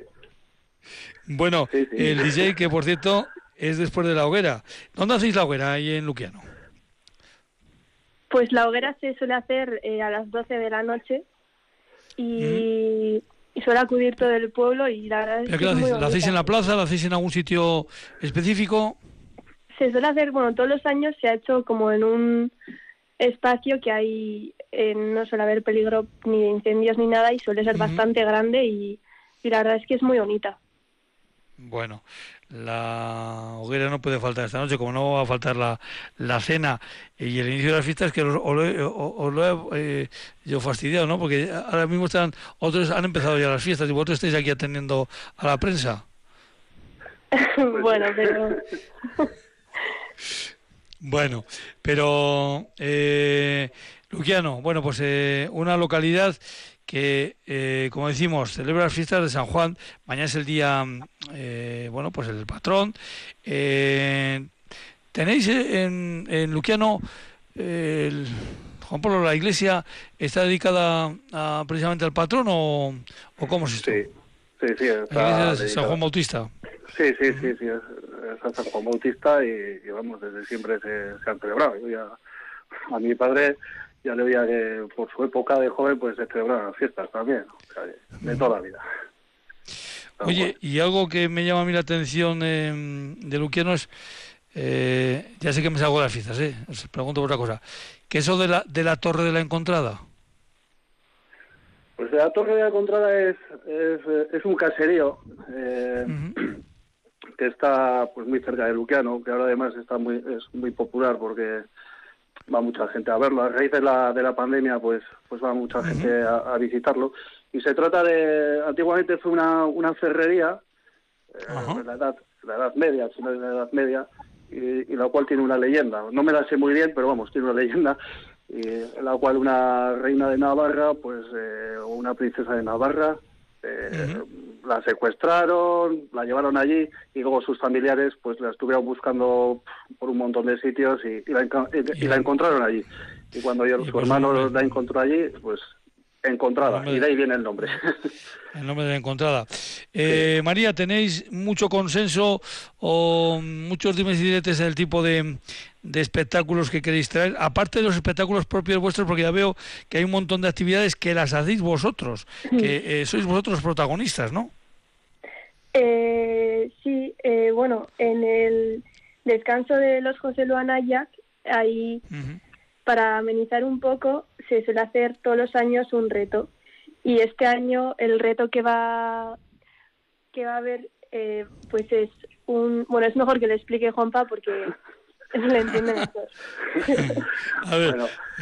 A: Bueno, el DJ, que por cierto es después de la hoguera. ¿Dónde hacéis la hoguera ahí en Luquiano?
E: Pues la hoguera se suele hacer eh, a las 12 de la noche y, suele acudir todo el pueblo y la verdad es que
A: ¿La hacéis en la plaza? ¿La hacéis en algún sitio específico?
E: Se suele hacer, bueno, todos los años se ha hecho como en un espacio que hay, eh, no suele haber peligro ni de incendios ni nada y suele ser bastante grande y, la verdad es que es muy bonita.
A: Bueno, la hoguera no puede faltar esta noche, como no va a faltar la, la cena y el inicio de las fiestas, que os, lo he eh, yo fastidiado, ¿no? Porque ahora mismo están, otros han empezado ya las fiestas y vosotros estáis aquí atendiendo a la prensa.
E: bueno, pero...
A: Bueno, pero eh, Luquiano, bueno, pues eh, una localidad que, eh, como decimos, celebra las fiestas de San Juan. Mañana es el día, eh, bueno, pues el patrón. ¿Tenéis en, en Luquiano, el, Juan Pablo, la iglesia está dedicada precisamente al patrón o, o cómo es esto?
F: Sí, sí, sí.
A: la iglesia de San Juan Bautista.
F: Sí, sí, sí, sí, es, San Juan Bautista y, vamos, desde siempre se, se han celebrado. Yo ya, a mi padre ya le veía que por su época de joven pues se celebraban fiestas también, de toda la vida.
A: Oye, y algo que me llama a mí la atención de Luquiano es, eh, ya sé que me salgo de las fiestas, ¿eh? os pregunto por otra cosa, ¿qué eso de la, de la Torre de la Encontrada?
F: Pues la Torre de la Encontrada es, es, un caserío eh, que está pues muy cerca de Luquiano, que ahora además está muy es muy popular porque va mucha gente a verlo. A raíz de la, de la pandemia, pues, pues va mucha gente a, visitarlo. Y se trata de, antiguamente fue una, una ferrería, eh, la, edad, la edad media, si no es la edad media, y, la cual tiene una leyenda. No me la sé muy bien, pero vamos, tiene una leyenda en la cual una reina de Navarra, pues, eh, o una princesa de Navarra, eh, la secuestraron, la llevaron allí y luego sus familiares, pues, la estuvieron buscando por un montón de sitios y, la, y, la, encontraron allí. Y cuando yo, su pues, hermano la encontró allí, pues Encontrada, y de ahí viene el nombre.
A: El nombre de la encontrada. Eh, María, ¿tenéis mucho consenso o muchos dimes y diretes en el tipo de, espectáculos que queréis traer? Aparte de los espectáculos propios vuestros, porque ya veo que hay un montón de actividades que las hacéis vosotros, que eh, sois vosotros protagonistas, ¿no?
E: Eh, sí, bueno, en el descanso de los José Luana Jack hay para amenizar un poco, se suele hacer todos los años un reto. Y este año el reto que va, que va a haber, eh, pues es un... Bueno, es mejor que le explique Juanpa porque le entiende mejor.
A: a ver,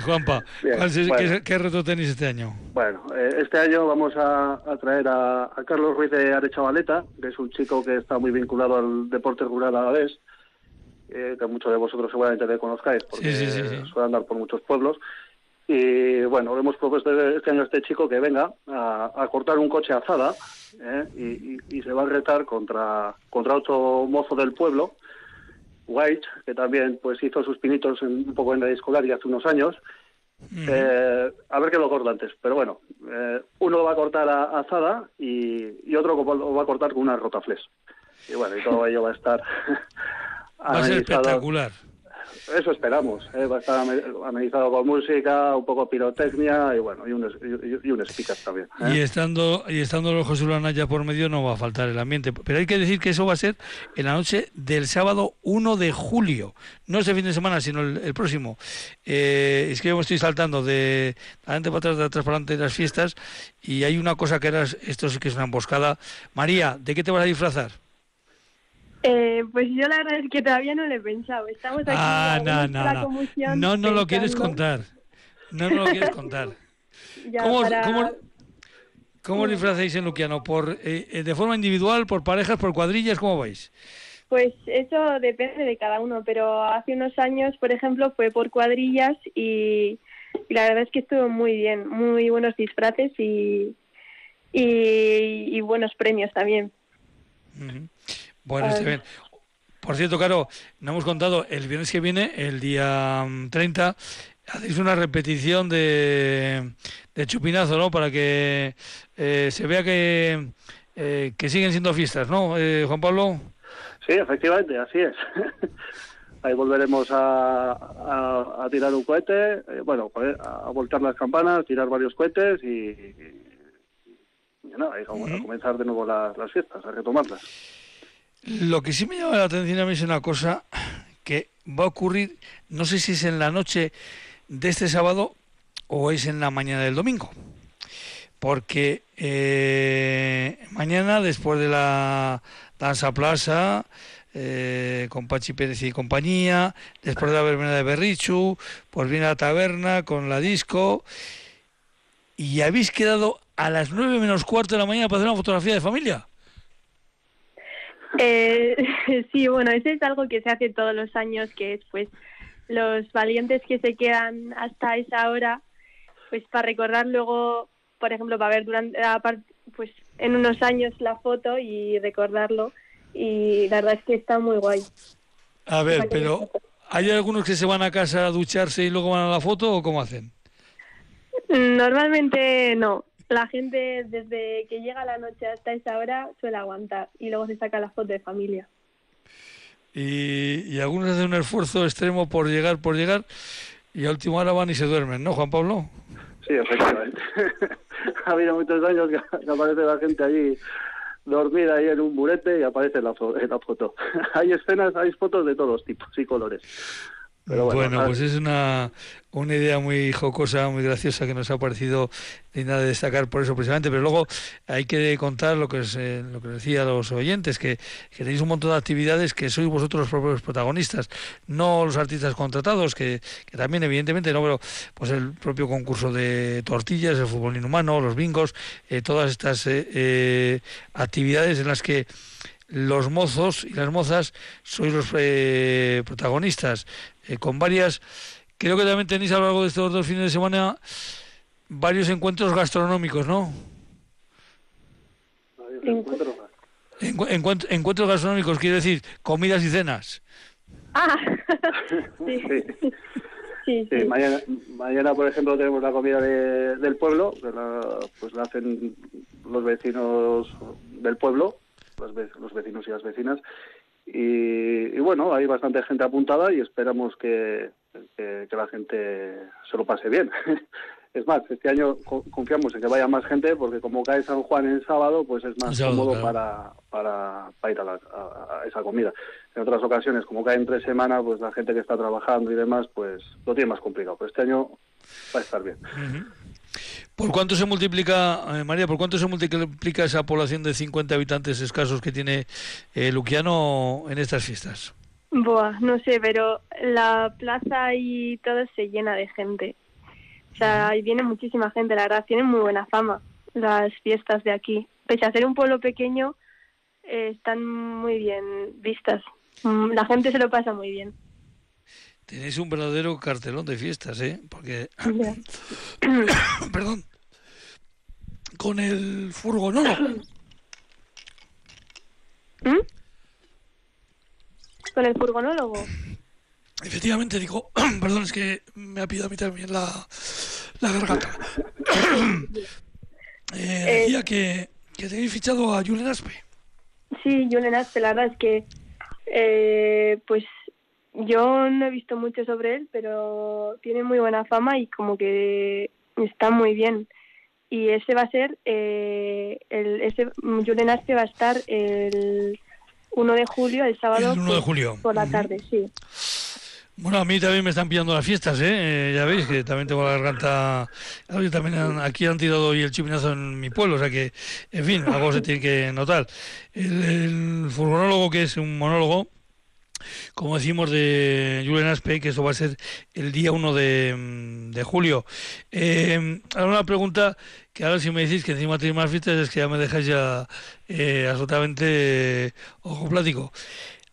A: Juanpa, ¿qué, reto tenéis este año?
F: Bueno, eh, este año vamos a, traer a, Carlos Ruiz de Arechavaleta, que es un chico que está muy vinculado al deporte rural a la vez eh, que muchos de vosotros seguramente le conozcáis, porque suele andar por muchos pueblos. Y bueno, hemos propuesto este año a este chico que venga a, cortar un coche azada ¿eh? y, se va a retar contra, contra otro mozo del pueblo, White, que también pues hizo sus pinitos un poco en la escolar y hace unos años. Eh, a ver qué lo corta antes, pero bueno, uno lo va a cortar a, azada y, otro lo va a cortar con una rotaflex. Y bueno, y todo ello va a estar
A: Va a ser espectacular.
F: Eso esperamos. ¿eh? Va a estar amenizado con música, un poco pirotecnia y bueno, y un, y, un speaker también.
A: ¿eh? Y estando y estando los José ya por medio no va a faltar el ambiente. Pero hay que decir que eso va a ser en la noche del sábado 1 de julio. No este fin de semana, sino el, próximo. Eh, es que yo me estoy saltando de adelante para atrás, de atrás para adelante de las fiestas y hay una cosa que era, esto sí que es una emboscada. María, ¿de qué te vas a disfrazar?
E: Eh, pues yo la verdad es que todavía no lo he pensado. Estamos aquí
A: ah, no, no, no. No, no lo quieres contar. No, no lo quieres contar. ¿Cómo, ¿cómo, cómo disfrazáis en Luquiano? ¿Por, eh, eh, ¿De forma individual, por parejas, por cuadrillas? ¿Cómo vais?
E: Pues eso depende de cada uno, pero hace unos años, por ejemplo, fue por cuadrillas y, la verdad es que estuvo muy bien, muy buenos disfraces y, y, buenos premios también.
A: Bueno, está bien. Por cierto, Caro, no hemos contado, el viernes que viene, el día 30, mm, hacéis una repetición de, de Chupinazo, ¿no? Para que eh, se vea que, eh, que siguen siendo fiestas, ¿no, eh, Juan Pablo?
F: Sí, efectivamente, así es. Ahí volveremos a, a, tirar un cohete, bueno, a voltar las campanas, tirar varios cohetes y, y, a, comenzar de nuevo las fiestas, a retomarlas.
A: Lo que sí me llama la atención a mí es una cosa que va a ocurrir, no sé si es en la noche de este sábado o es en la mañana del domingo. Porque eh, mañana, después de la danza plaza, eh, con Pachi Pérez y compañía, después de la verbena de Berrichu, pues viene a la taberna con la disco. Y habéis quedado a las nueve menos cuarto de la mañana para hacer una fotografía de familia.
E: Eh, sí, bueno, eso es algo que se hace todos los años, que es pues los valientes que se quedan hasta esa hora, pues para recordar luego, por ejemplo, para ver durante, pues en unos años la foto y recordarlo. Y la verdad es que está muy guay.
A: A ver, pero ¿hay algunos que se van a casa a ducharse y luego van a la foto o cómo hacen?
E: Normalmente no la gente desde que llega la noche hasta esa hora suele aguantar y luego se saca la foto de familia.
A: Y, algunos hacen un esfuerzo extremo por llegar, por llegar, y a última hora van y se duermen, ¿no, Juan Pablo?
F: Sí, efectivamente. ha habido muchos años que, aparece la gente allí dormida ahí en un burete y aparece la, en la foto. hay escenas, hay fotos de todos tipos y colores
A: bueno, pues es una, una idea muy jocosa, muy graciosa que nos ha parecido digna de destacar por eso precisamente, pero luego hay que contar lo que es, eh, lo que decía los oyentes, que, tenéis un montón de actividades que sois vosotros los propios protagonistas, no los artistas contratados, que, también evidentemente no, pero pues el propio concurso de tortillas, el fútbol inhumano, los bingos, eh, todas estas eh, actividades en las que los mozos y las mozas sois los eh, protagonistas, eh, con varias, creo que también tenéis a lo largo de estos dos fines de semana varios encuentros gastronómicos, ¿no?
F: encuentros.
A: encuentros gastronómicos, quiere decir comidas y cenas.
E: Ah,
F: sí. sí. sí, Mañana, mañana, por ejemplo, tenemos la comida del pueblo, que la, pues la hacen los vecinos del pueblo, los, vecinos y las vecinas. Y, bueno, hay bastante gente apuntada y esperamos que, que la gente se lo pase bien. Es más, este año confiamos en que vaya más gente porque como cae San Juan en sábado, pues es más cómodo para, para, ir a, esa comida. En otras ocasiones, como cae entre semana, pues la gente que está trabajando y demás, pues lo tiene más complicado. Pero este año va a estar bien.
A: ¿Por cuánto se multiplica, eh, María, por cuánto se multiplica esa población de 50 habitantes escasos que tiene eh, Luquiano en estas fiestas?
E: Buah, no sé, pero la plaza y todo se llena de gente. O sea, ahí viene muchísima gente, la verdad, tienen muy buena fama las fiestas de aquí. Pese a ser un pueblo pequeño, eh, están muy bien vistas. Mm, la gente se lo pasa muy bien.
A: Tenéis un verdadero cartelón de fiestas, ¿eh? Porque... Perdón. Con el furgonólogo.
E: ¿Mm? ¿Con el furgonólogo?
A: Efectivamente, digo, perdón, es que me ha pedido a mí también la, la garganta. eh, decía que, que tenéis fichado a Julen Aspe.
E: Sí, Julen Aspe, la verdad es que, eh, pues yo no he visto mucho sobre él, pero tiene muy buena fama y como que está muy bien. Y ese va a ser, eh, el, ese Julen Aspe va a estar el 1 de julio, el sábado.
A: El 1 de julio.
E: Por la tarde, sí.
A: Bueno, a mí también me están pillando las fiestas, ¿eh? ¿eh? ya veis que también tengo la garganta. también aquí han tirado hoy el chupinazo en mi pueblo, o sea que, en fin, algo se tiene que notar. El, furgonólogo, que es un monólogo, como decimos, de Julian Aspe, que eso va a ser el día 1 de, julio. Eh, ahora una pregunta que ahora si me decís que encima tenéis más fiestas es que ya me dejáis ya eh, absolutamente ojo plático.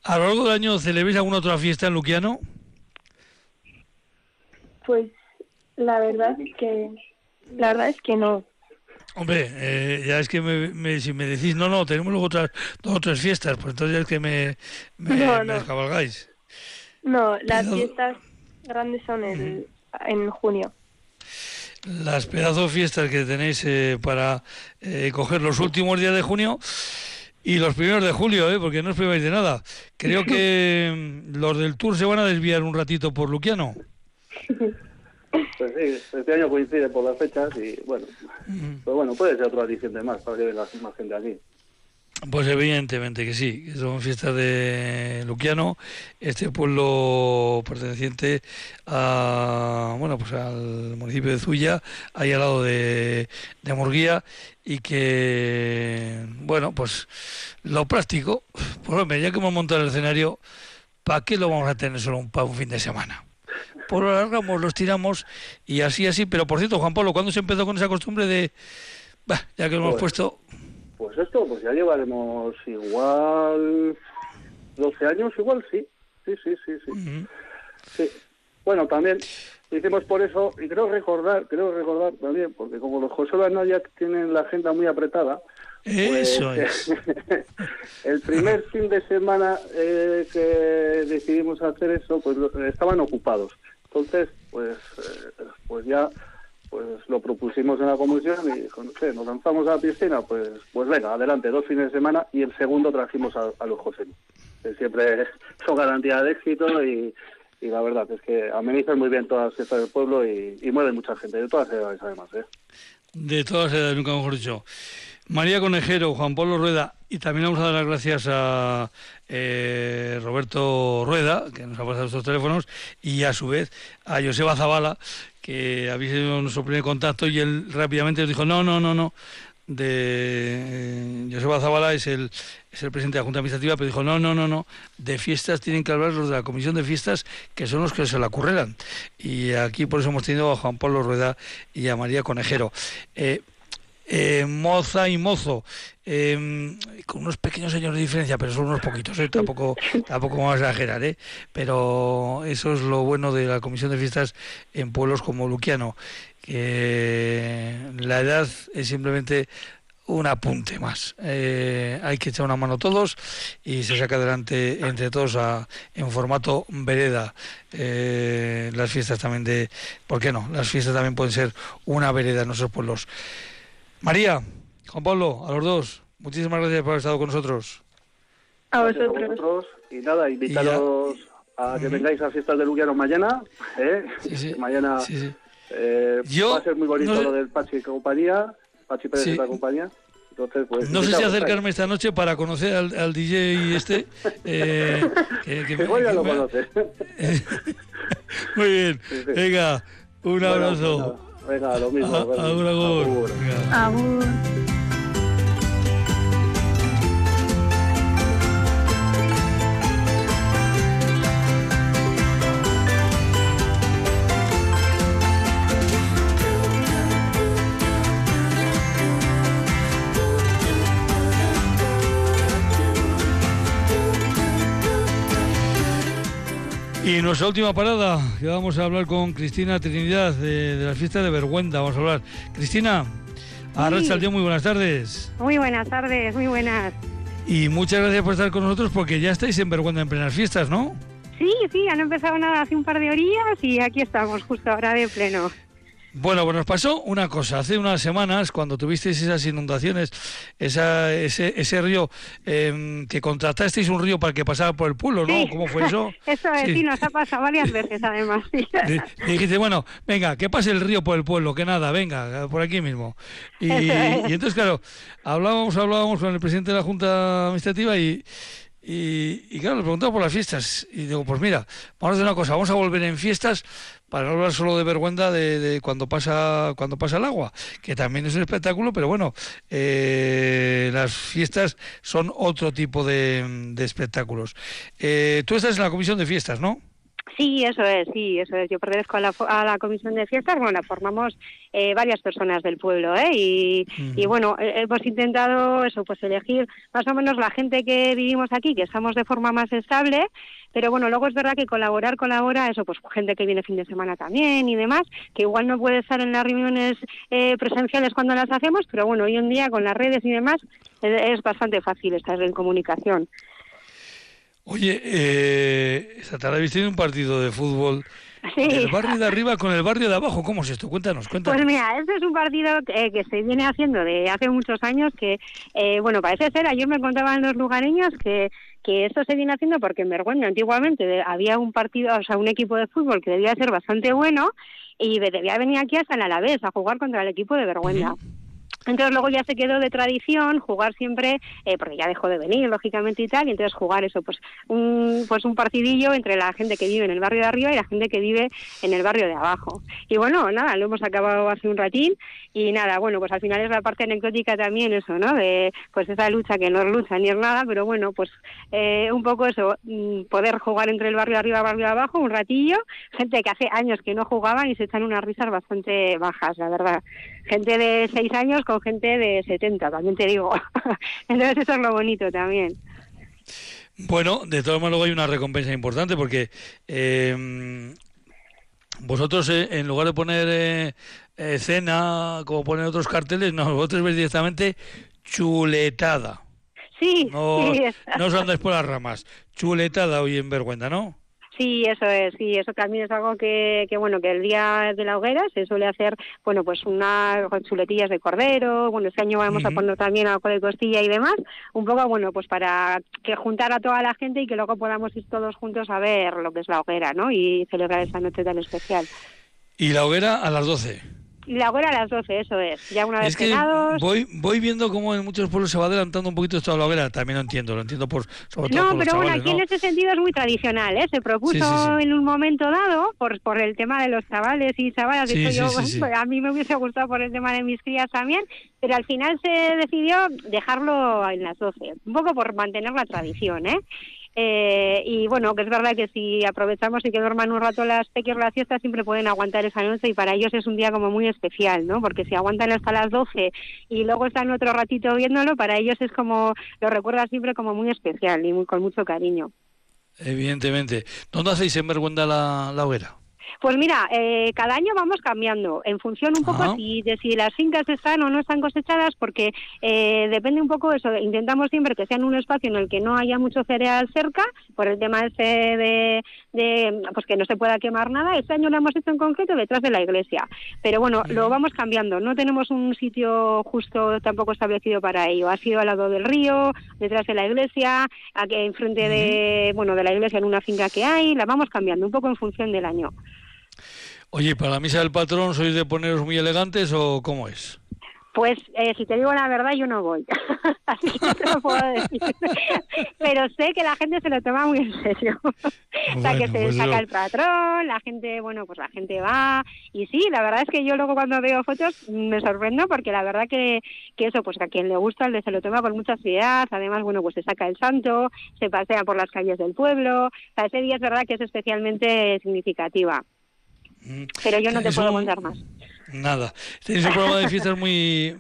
A: ¿A lo largo del año celebréis alguna otra fiesta en Luquiano?
E: Pues la verdad es que la verdad es que no.
A: Hombre, eh, ya es que me, si me decís, no, no, tenemos luego otras dos o tres fiestas, pues entonces ya es que me, me, no, no.
E: No, las fiestas grandes son en, en junio.
A: Las pedazos fiestas que tenéis eh, para eh, coger los últimos días de junio y los primeros de julio, ¿eh? porque no os priváis de nada. Creo que los del Tour se van a desviar un ratito por Luquiano.
F: Pues sí, este año coincide por las fechas y bueno, pues bueno, puede ser otro aliciente más para que venga más gente aquí.
A: Pues evidentemente que sí, que son fiestas de Luquiano, este pueblo perteneciente a bueno pues al municipio de Zuya, ahí al lado de, de Murguía, y que bueno pues lo práctico, pues ya que hemos montado el escenario, ¿para qué lo vamos a tener solo un, para un fin de semana? Por lo alargamos, los tiramos y así, así. Pero por cierto, Juan Pablo, ¿cuándo se empezó con esa costumbre de, ya que lo hemos pues, puesto?
F: Pues esto, pues ya llevaremos igual 12 años, igual sí. Sí, sí, sí, sí. sí. Bueno, también hicimos por eso, y creo recordar, creo recordar también, porque como los José ya tienen la agenda muy apretada,
A: eso pues, es.
F: el primer fin de semana eh, que decidimos hacer eso, pues estaban ocupados. Entonces, pues, eh, pues ya pues lo propusimos en la comisión y nos lanzamos a la piscina, pues, pues venga, adelante, dos fines de semana y el segundo trajimos a, los José, siempre son garantía de éxito y, la verdad es que amenizan muy bien todas las fiestas del pueblo y, y mucha gente, de todas edades además. ¿eh?
A: De todas edades, nunca mejor dicho. María Conejero, Juan Pablo Rueda, y también vamos a dar las gracias a eh, Roberto Rueda, que nos ha pasado estos teléfonos, y a su vez a Joseba Zavala, que había sido nuestro primer contacto, y él rápidamente nos dijo, no, no, no, no, de eh, Joseba Zavala es el, es el presidente de la Junta Administrativa, pero dijo, no, no, no, no, de fiestas tienen que hablar los de la Comisión de Fiestas, que son los que se la currelan. Y aquí por eso hemos tenido a Juan Pablo Rueda y a María Conejero. Eh, eh, moza y mozo, em, con unos pequeños años de diferencia, pero son unos poquitos, ¿eh? tampoco, tampoco vamos a exagerar, ¿eh? pero eso es lo bueno de la comisión de fiestas en pueblos como Luquiano, que la edad es simplemente un apunte más. Eh, hay que echar una mano todos y se saca adelante entre todos en formato vereda. Eh, las fiestas también de, ¿por qué no? Las fiestas también pueden ser una vereda en nuestros pueblos. María, Juan Pablo, a los dos, muchísimas gracias por haber estado con nosotros.
E: A vosotros.
F: Y nada, invitaros a que vengáis a fiestas de Luguiano mañana. ¿eh? Mañana eh, va a ser muy bonito lo del Pachi y compañía. Pachi Pérez y la compañía. Entonces, pues,
A: no sé si acercarme esta noche para conocer al, DJ este. Eh,
F: que, que, Igual ya lo conoces.
A: muy bien. Venga, un abrazo.
F: Pues venga, lo mismo.
A: Agur, agur.
E: Agur.
A: Y nuestra última parada, que vamos a hablar con Cristina Trinidad de, la fiesta de Vergüenza. Vamos a hablar. Cristina, a sí. muy buenas tardes.
G: Muy buenas tardes, muy buenas.
A: Y muchas gracias por estar con nosotros porque ya estáis en Vergüenza en plenas fiestas, ¿no?
G: Sí, sí, han empezado nada hace un par de orillas y aquí estamos justo ahora de pleno.
A: Bueno, pues nos pasó una cosa. Hace unas semanas, cuando tuvisteis esas inundaciones, esa, ese, ese río, eh, que contratasteis un río para que pasara por el pueblo, ¿no? ¿Cómo fue eso?
G: eso es, sí. nos ha pasado varias veces, además.
A: Y dijiste, bueno, venga, que pase el río por el pueblo, que nada, venga, por aquí mismo. Y, y entonces, claro, hablábamos, hablábamos con el presidente de la Junta Administrativa y, y, y, claro, le preguntaba por las fiestas. Y digo, pues mira, vamos a hacer una cosa, vamos a volver en fiestas para no hablar solo de vergüenza de, cuando pasa cuando pasa el agua, que también es un espectáculo, pero bueno, eh, las fiestas son otro tipo de, espectáculos. Eh, tú estás en la comisión de fiestas, ¿no?
G: Sí, eso es, sí, eso es. Yo pertenezco a la, a la comisión de fiestas, bueno, la formamos eh, varias personas del pueblo, ¿eh? Y, y, bueno, hemos intentado eso, pues elegir más o menos la gente que vivimos aquí, que estamos de forma más estable, pero bueno, luego es verdad que colaborar colabora, eso, pues gente que viene fin de semana también y demás, que igual no puede estar en las reuniones eh, presenciales cuando las hacemos, pero bueno, hoy en día con las redes y demás es, es bastante fácil estar en comunicación.
A: Oye, eh, esta tarde habéis tenido un partido de fútbol el barrio de arriba con el barrio de abajo. ¿Cómo es esto? Cuéntanos, cuéntanos.
G: Pues mira, este es un partido que, se viene haciendo de hace muchos años que, eh, bueno, parece ser, ayer me contaban los lugareños que que esto se viene haciendo porque en Vergüenza antiguamente había un partido, o sea, un equipo de fútbol que debía ser bastante bueno y debía venir aquí hasta el Alavés a jugar contra el equipo de Vergüenza. Entonces luego ya se quedó de tradición jugar siempre, eh, porque ya dejó de venir, lógicamente y tal, y entonces jugar eso, pues un, pues un partidillo entre la gente que vive en el barrio de arriba y la gente que vive en el barrio de abajo. Y bueno, nada, lo hemos acabado hace un ratín y nada, bueno, pues al final es la parte anecdótica también eso, ¿no? De pues esa lucha que no es lucha ni es nada, pero bueno, pues eh, un poco eso, mm, poder jugar entre el barrio de arriba y el barrio de abajo un ratillo, gente que hace años que no jugaban y se echan unas risas bastante bajas, la verdad. Gente de seis años con gente de 70, también te digo. Entonces eso es lo bonito también.
A: Bueno, de todas maneras luego hay una recompensa importante porque eh, vosotros eh, en lugar de poner eh, eh, cena como ponen otros carteles, no, vosotros veis directamente chuletada.
G: Sí,
A: no, no os andáis por las ramas. Chuletada hoy en Vergüenza, ¿no?
G: Sí, eso es, sí, eso también es algo que, que, bueno, que el día de la hoguera se suele hacer, bueno, pues unas chuletillas de cordero, bueno, este año vamos a poner también algo de costilla y demás, un poco, bueno, pues para que juntar a toda la gente y que luego podamos ir todos juntos a ver lo que es la hoguera, ¿no? Y celebrar esta noche tan especial.
A: ¿Y la hoguera a las 12?
G: Y la hora a las 12, eso es. Ya una vez
A: es que voy, voy viendo cómo en muchos pueblos se va adelantando un poquito esto de la hoguera. También lo entiendo, lo entiendo por sobre
G: todo
A: No,
G: pero bueno, aquí en ese sentido es muy tradicional, ¿eh? Se propuso en un momento dado por, por el tema de los chavales y chavalas. De hecho, yo, a mí me hubiese gustado por el tema de mis crías también, pero al final se decidió dejarlo en las 12. Un poco por mantener la tradición, ¿eh? Eh, y bueno, que es verdad que si aprovechamos y que duerman un rato las pequeñas las fiestas, siempre pueden aguantar esa noche y para ellos es un día como muy especial, ¿no? Porque si aguantan hasta las 12 y luego están otro ratito viéndolo, para ellos es como, lo recuerda siempre como muy especial y con mucho cariño.
A: Evidentemente. ¿Dónde hacéis en Merguenda la, la hoguera?
G: Pues mira, eh, cada año vamos cambiando en función un poco si, de si las fincas están o no están cosechadas, porque eh, depende un poco de eso. Intentamos siempre que sea en un espacio en el que no haya mucho cereal cerca, por el tema ese de, de pues que no se pueda quemar nada. Este año lo hemos hecho en concreto detrás de la iglesia, pero bueno, lo vamos cambiando. No tenemos un sitio justo tampoco establecido para ello. Ha sido al lado del río, detrás de la iglesia, aquí enfrente de bueno de la iglesia en una finca que hay. La vamos cambiando un poco en función del año.
A: Oye, ¿para la misa del patrón sois de poneros muy elegantes o cómo es?
G: Pues eh, si te digo la verdad, yo no voy. Así que te lo puedo decir. Pero sé que la gente se lo toma muy en serio. o sea, que se pues saca el patrón, la gente, bueno, pues la gente va. Y sí, la verdad es que yo luego cuando veo fotos me sorprendo porque la verdad que, que eso, pues a quien le gusta, el de se lo toma con mucha seriedad. Además, bueno, pues se saca el santo, se pasea por las calles del pueblo. O sea, ese día es verdad que es especialmente significativa. Pero yo no te puedo contar más.
A: Nada. Tenéis un programa de fiestas muy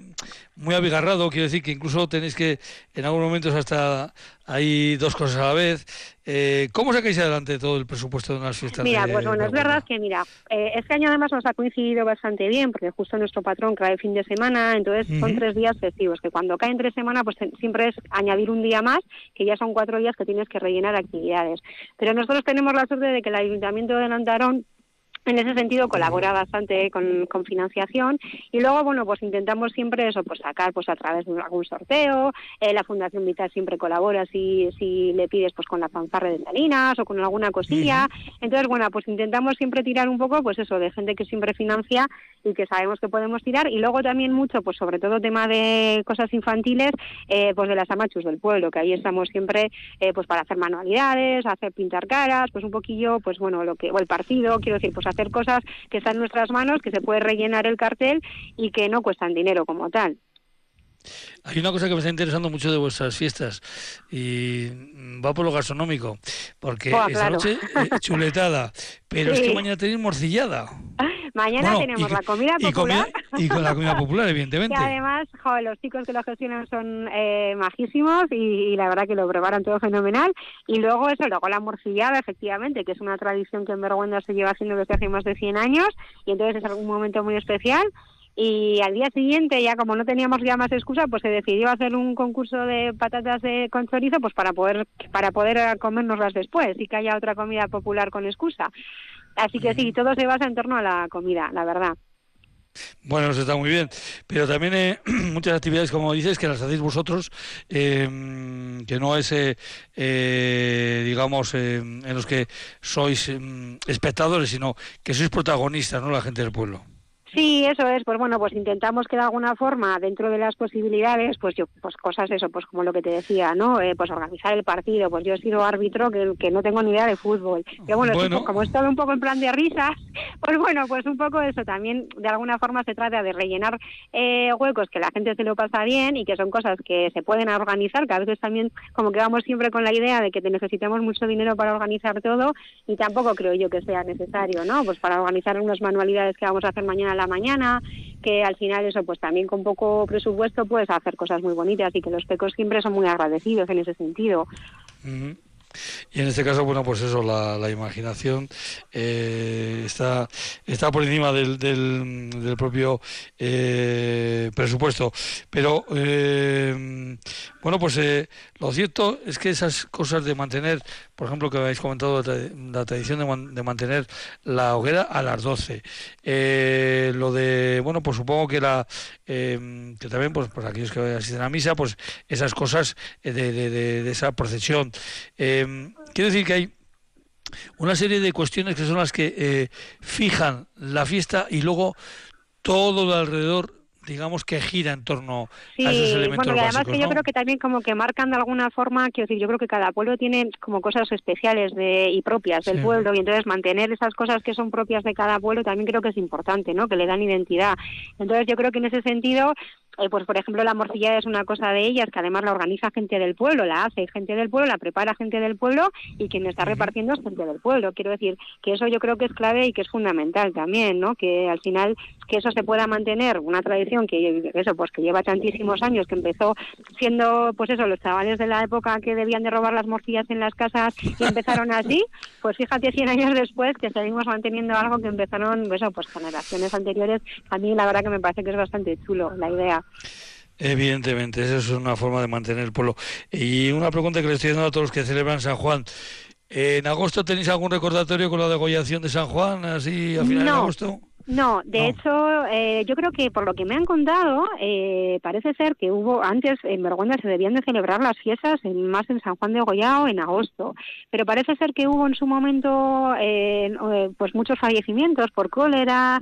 A: muy abigarrado, quiero decir que incluso tenéis que, en algunos momentos hasta hay dos cosas a la vez. Eh, ¿Cómo sacáis adelante todo el presupuesto de unas fiestas?
G: Mira, pues bueno, es verdad que, mira, eh, este año además nos ha coincidido bastante bien, porque justo nuestro patrón cae fin de semana, entonces son tres días festivos, que cuando caen tres semanas, pues siempre es añadir un día más, que ya son cuatro días que tienes que rellenar actividades. Pero nosotros tenemos la suerte de que el Ayuntamiento de Lantarón en ese sentido colabora bastante con, con, financiación. Y luego bueno pues intentamos siempre eso pues sacar pues a través de algún sorteo. Eh, la Fundación Vital siempre colabora si si le pides pues con la fanfarra de Talinas o con alguna cosilla. Entonces bueno pues intentamos siempre tirar un poco pues eso de gente que siempre financia y que sabemos que podemos tirar. Y luego también mucho pues sobre todo tema de cosas infantiles eh, pues de las amachus del pueblo que ahí estamos siempre eh, pues para hacer manualidades hacer pintar caras pues un poquillo pues bueno lo que o el partido quiero decir pues hacer cosas que están en nuestras manos, que se puede rellenar el cartel y que no cuestan dinero como tal.
A: Hay una cosa que me está interesando mucho de vuestras fiestas y va por lo gastronómico, porque esa noche eh, chuletada, pero es que mañana tenéis morcillada.
G: Mañana tenemos la comida popular.
A: Y, con la comida popular, evidentemente.
G: Y además, los chicos que lo gestionan son eh, majísimos y, la verdad que lo preparan todo fenomenal. Y luego eso, luego la morcillada, efectivamente, que es una tradición que en Vergüenza se lleva haciendo desde hace más de 100 años y entonces es un momento muy especial y al día siguiente ya como no teníamos ya más excusa pues se decidió hacer un concurso de patatas de, con chorizo pues para poder para poder comérnoslas después y que haya otra comida popular con excusa Así que sí, todo se basa en torno a la comida, la verdad.
A: Bueno, eso está muy bien, pero también eh, muchas actividades, como dices, que las hacéis vosotros, em, que no es, eh, eh, digamos, em, en los que sois em, espectadores, sino que sois protagonistas, ¿no? La gente del pueblo.
G: Sí, eso es. Pues bueno, pues intentamos que de alguna forma, dentro de las posibilidades, pues yo, pues cosas eso, pues como lo que te decía, ¿no? Eh, pues organizar el partido. Pues yo he sido árbitro que, que no tengo ni idea de fútbol. Pero bueno, como he estado un poco en plan de risas, pues bueno, pues un poco eso. También de alguna forma se trata de rellenar eh, huecos que la gente se lo pasa bien y que son cosas que se pueden organizar. Que a veces también como que vamos siempre con la idea de que necesitamos mucho dinero para organizar todo y tampoco creo yo que sea necesario, ¿no? Pues para organizar unas manualidades que vamos a hacer mañana mañana, que al final eso pues también con poco presupuesto puedes hacer cosas muy bonitas y que los pecos siempre son muy agradecidos en ese sentido.
A: Y en este caso, bueno, pues eso, la, imaginación eh, está, está por encima del, del, propio eh, presupuesto. Pero, eh, bueno, pues lo cierto es que esas cosas de mantener, por ejemplo, que habéis comentado, la tradición de, mantener la hoguera a las 12. lo de, bueno, pues supongo que la que también, pues, pues aquellos que asisten a misa, pues esas cosas de, de, de esa procesión. Eh, quiero decir que hay una serie de cuestiones que son las que eh, fijan la fiesta y luego todo alrededor digamos que gira en torno a esos elementos
G: bueno,
A: y
G: además que yo creo que también como que marcan de alguna forma, quiero decir, yo creo que cada pueblo tiene como cosas especiales de, y propias del pueblo y entonces mantener esas cosas que son propias de cada pueblo también creo que es importante, ¿no? Que le dan identidad. Entonces yo creo que en ese sentido eh, pues por ejemplo la morcilla es una cosa de ellas que además la organiza gente del pueblo, la hace gente del pueblo, la prepara gente del pueblo y quien está repartiendo es gente del pueblo. Quiero decir que eso yo creo que es clave y que es fundamental también, ¿no? Que al final que eso se pueda mantener, una tradición que eso pues que lleva tantísimos años, que empezó siendo pues eso los chavales de la época que debían de robar las morcillas en las casas y empezaron así, pues fíjate 100 años después que seguimos manteniendo algo que empezaron pues, eso, pues generaciones anteriores. A mí la verdad que me parece que es bastante chulo la idea.
A: Evidentemente, esa es una forma de mantener el pueblo. Y una pregunta que le estoy dando a todos los que celebran San Juan. ¿En agosto tenéis algún recordatorio con la degollación de San Juan, así a final de agosto?
G: No, de hecho, eh, yo creo que por lo que me han contado, eh, parece ser que hubo antes en Vergüenza se debían de celebrar las fiestas en, más en San Juan de Goyao en agosto, pero parece ser que hubo en su momento eh, pues muchos fallecimientos por cólera,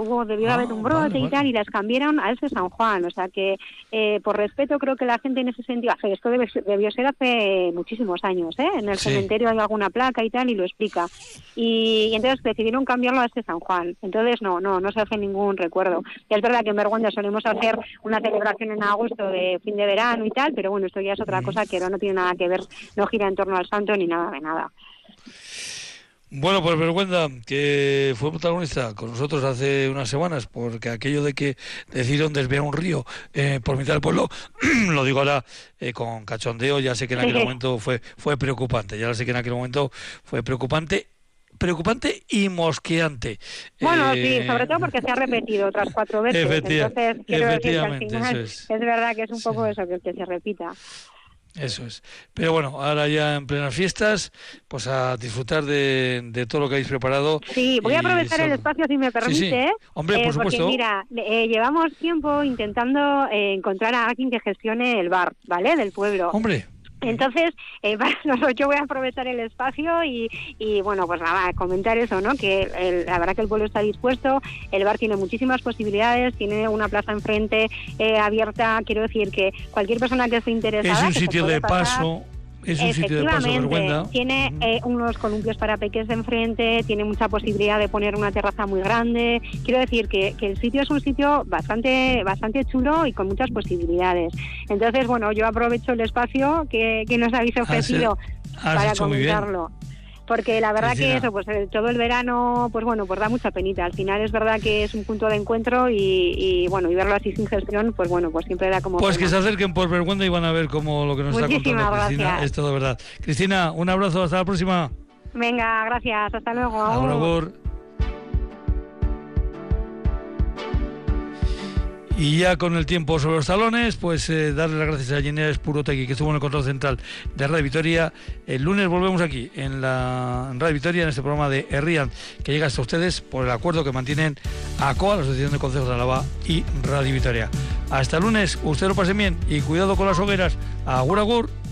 G: hubo debió haber un ah, brote y tal y las cambiaron a ese San Juan, o sea que por respeto creo que la gente en ese sentido, esto debió ser hace muchísimos años, en el cementerio hay alguna placa y tal y lo explica. Y, y entonces decidieron cambiarlo a ese San Juan, entonces no, no, no se hace ningún recuerdo. Y es verdad que en Vergüenza solemos hacer una celebración en agosto de fin de verano y tal, pero bueno, esto ya es otra cosa que no tiene nada que ver, no gira en torno al santo ni nada de nada.
A: Bueno, pues Vergüenza, que fue protagonista con nosotros hace unas semanas, porque aquello de que decidieron desviar un río eh, por mitad del pueblo, lo digo ahora eh, con cachondeo, ya sé que en aquel momento fue, fue preocupante, ya sé que en aquel momento fue preocupante preocupante y mosqueante.
G: Bueno, sí, eh, sobre todo porque se ha repetido otras cuatro veces. Entonces, quiero decir que al final es. verdad que es un poco eso, que, se repita.
A: Eso es. Pero bueno, ahora ya en plenas fiestas, pues a disfrutar de, todo lo que habéis preparado.
G: Sí, voy a aprovechar el espacio si me permite.
A: Hombre, por eh, supuesto.
G: Porque mira, eh, llevamos tiempo intentando encontrar a alguien que gestione el bar, ¿vale? Del pueblo.
A: Hombre.
G: Entonces, eh, yo voy a aprovechar el espacio y, y, bueno, pues nada, comentar eso, ¿no? Que la verdad que el pueblo está dispuesto, el bar tiene muchísimas posibilidades, tiene una plaza enfrente eh, abierta, quiero decir que cualquier persona que esté interesada...
A: Es un sitio de paso es un sitio de paso
G: Tiene eh, unos columpios para peques de enfrente, tiene mucha posibilidad de poner una terraza muy grande. Quiero decir que, el sitio es un sitio bastante, bastante chulo y con muchas posibilidades. Entonces, bueno, yo aprovecho el espacio que, nos habéis ofrecido para comentarlo porque la verdad que eso, pues eh, todo el verano, pues bueno, pues da mucha penita. Al final es verdad que es un punto de encuentro y, bueno, y verlo así sin gestión, pues bueno, pues siempre da como...
A: Pues que se acerquen por vergüenza y van a ver cómo lo que nos está contando Cristina es todo verdad. Cristina, un abrazo, hasta la próxima.
G: Venga, gracias, hasta luego.
A: Y ya con el tiempo sobre los talones, pues eh, darle las gracias a Jenera Espurotegui, que estuvo en el control central de Radio Vitoria. El lunes volvemos aquí, en la Radio Vitoria, en este programa de Herrian, que llega hasta ustedes por el acuerdo que mantienen ACOA, la Asociación de Consejos de Alaba y Radio Vitoria. Hasta el lunes, usted lo pase bien y cuidado con las hogueras. Agur, agur.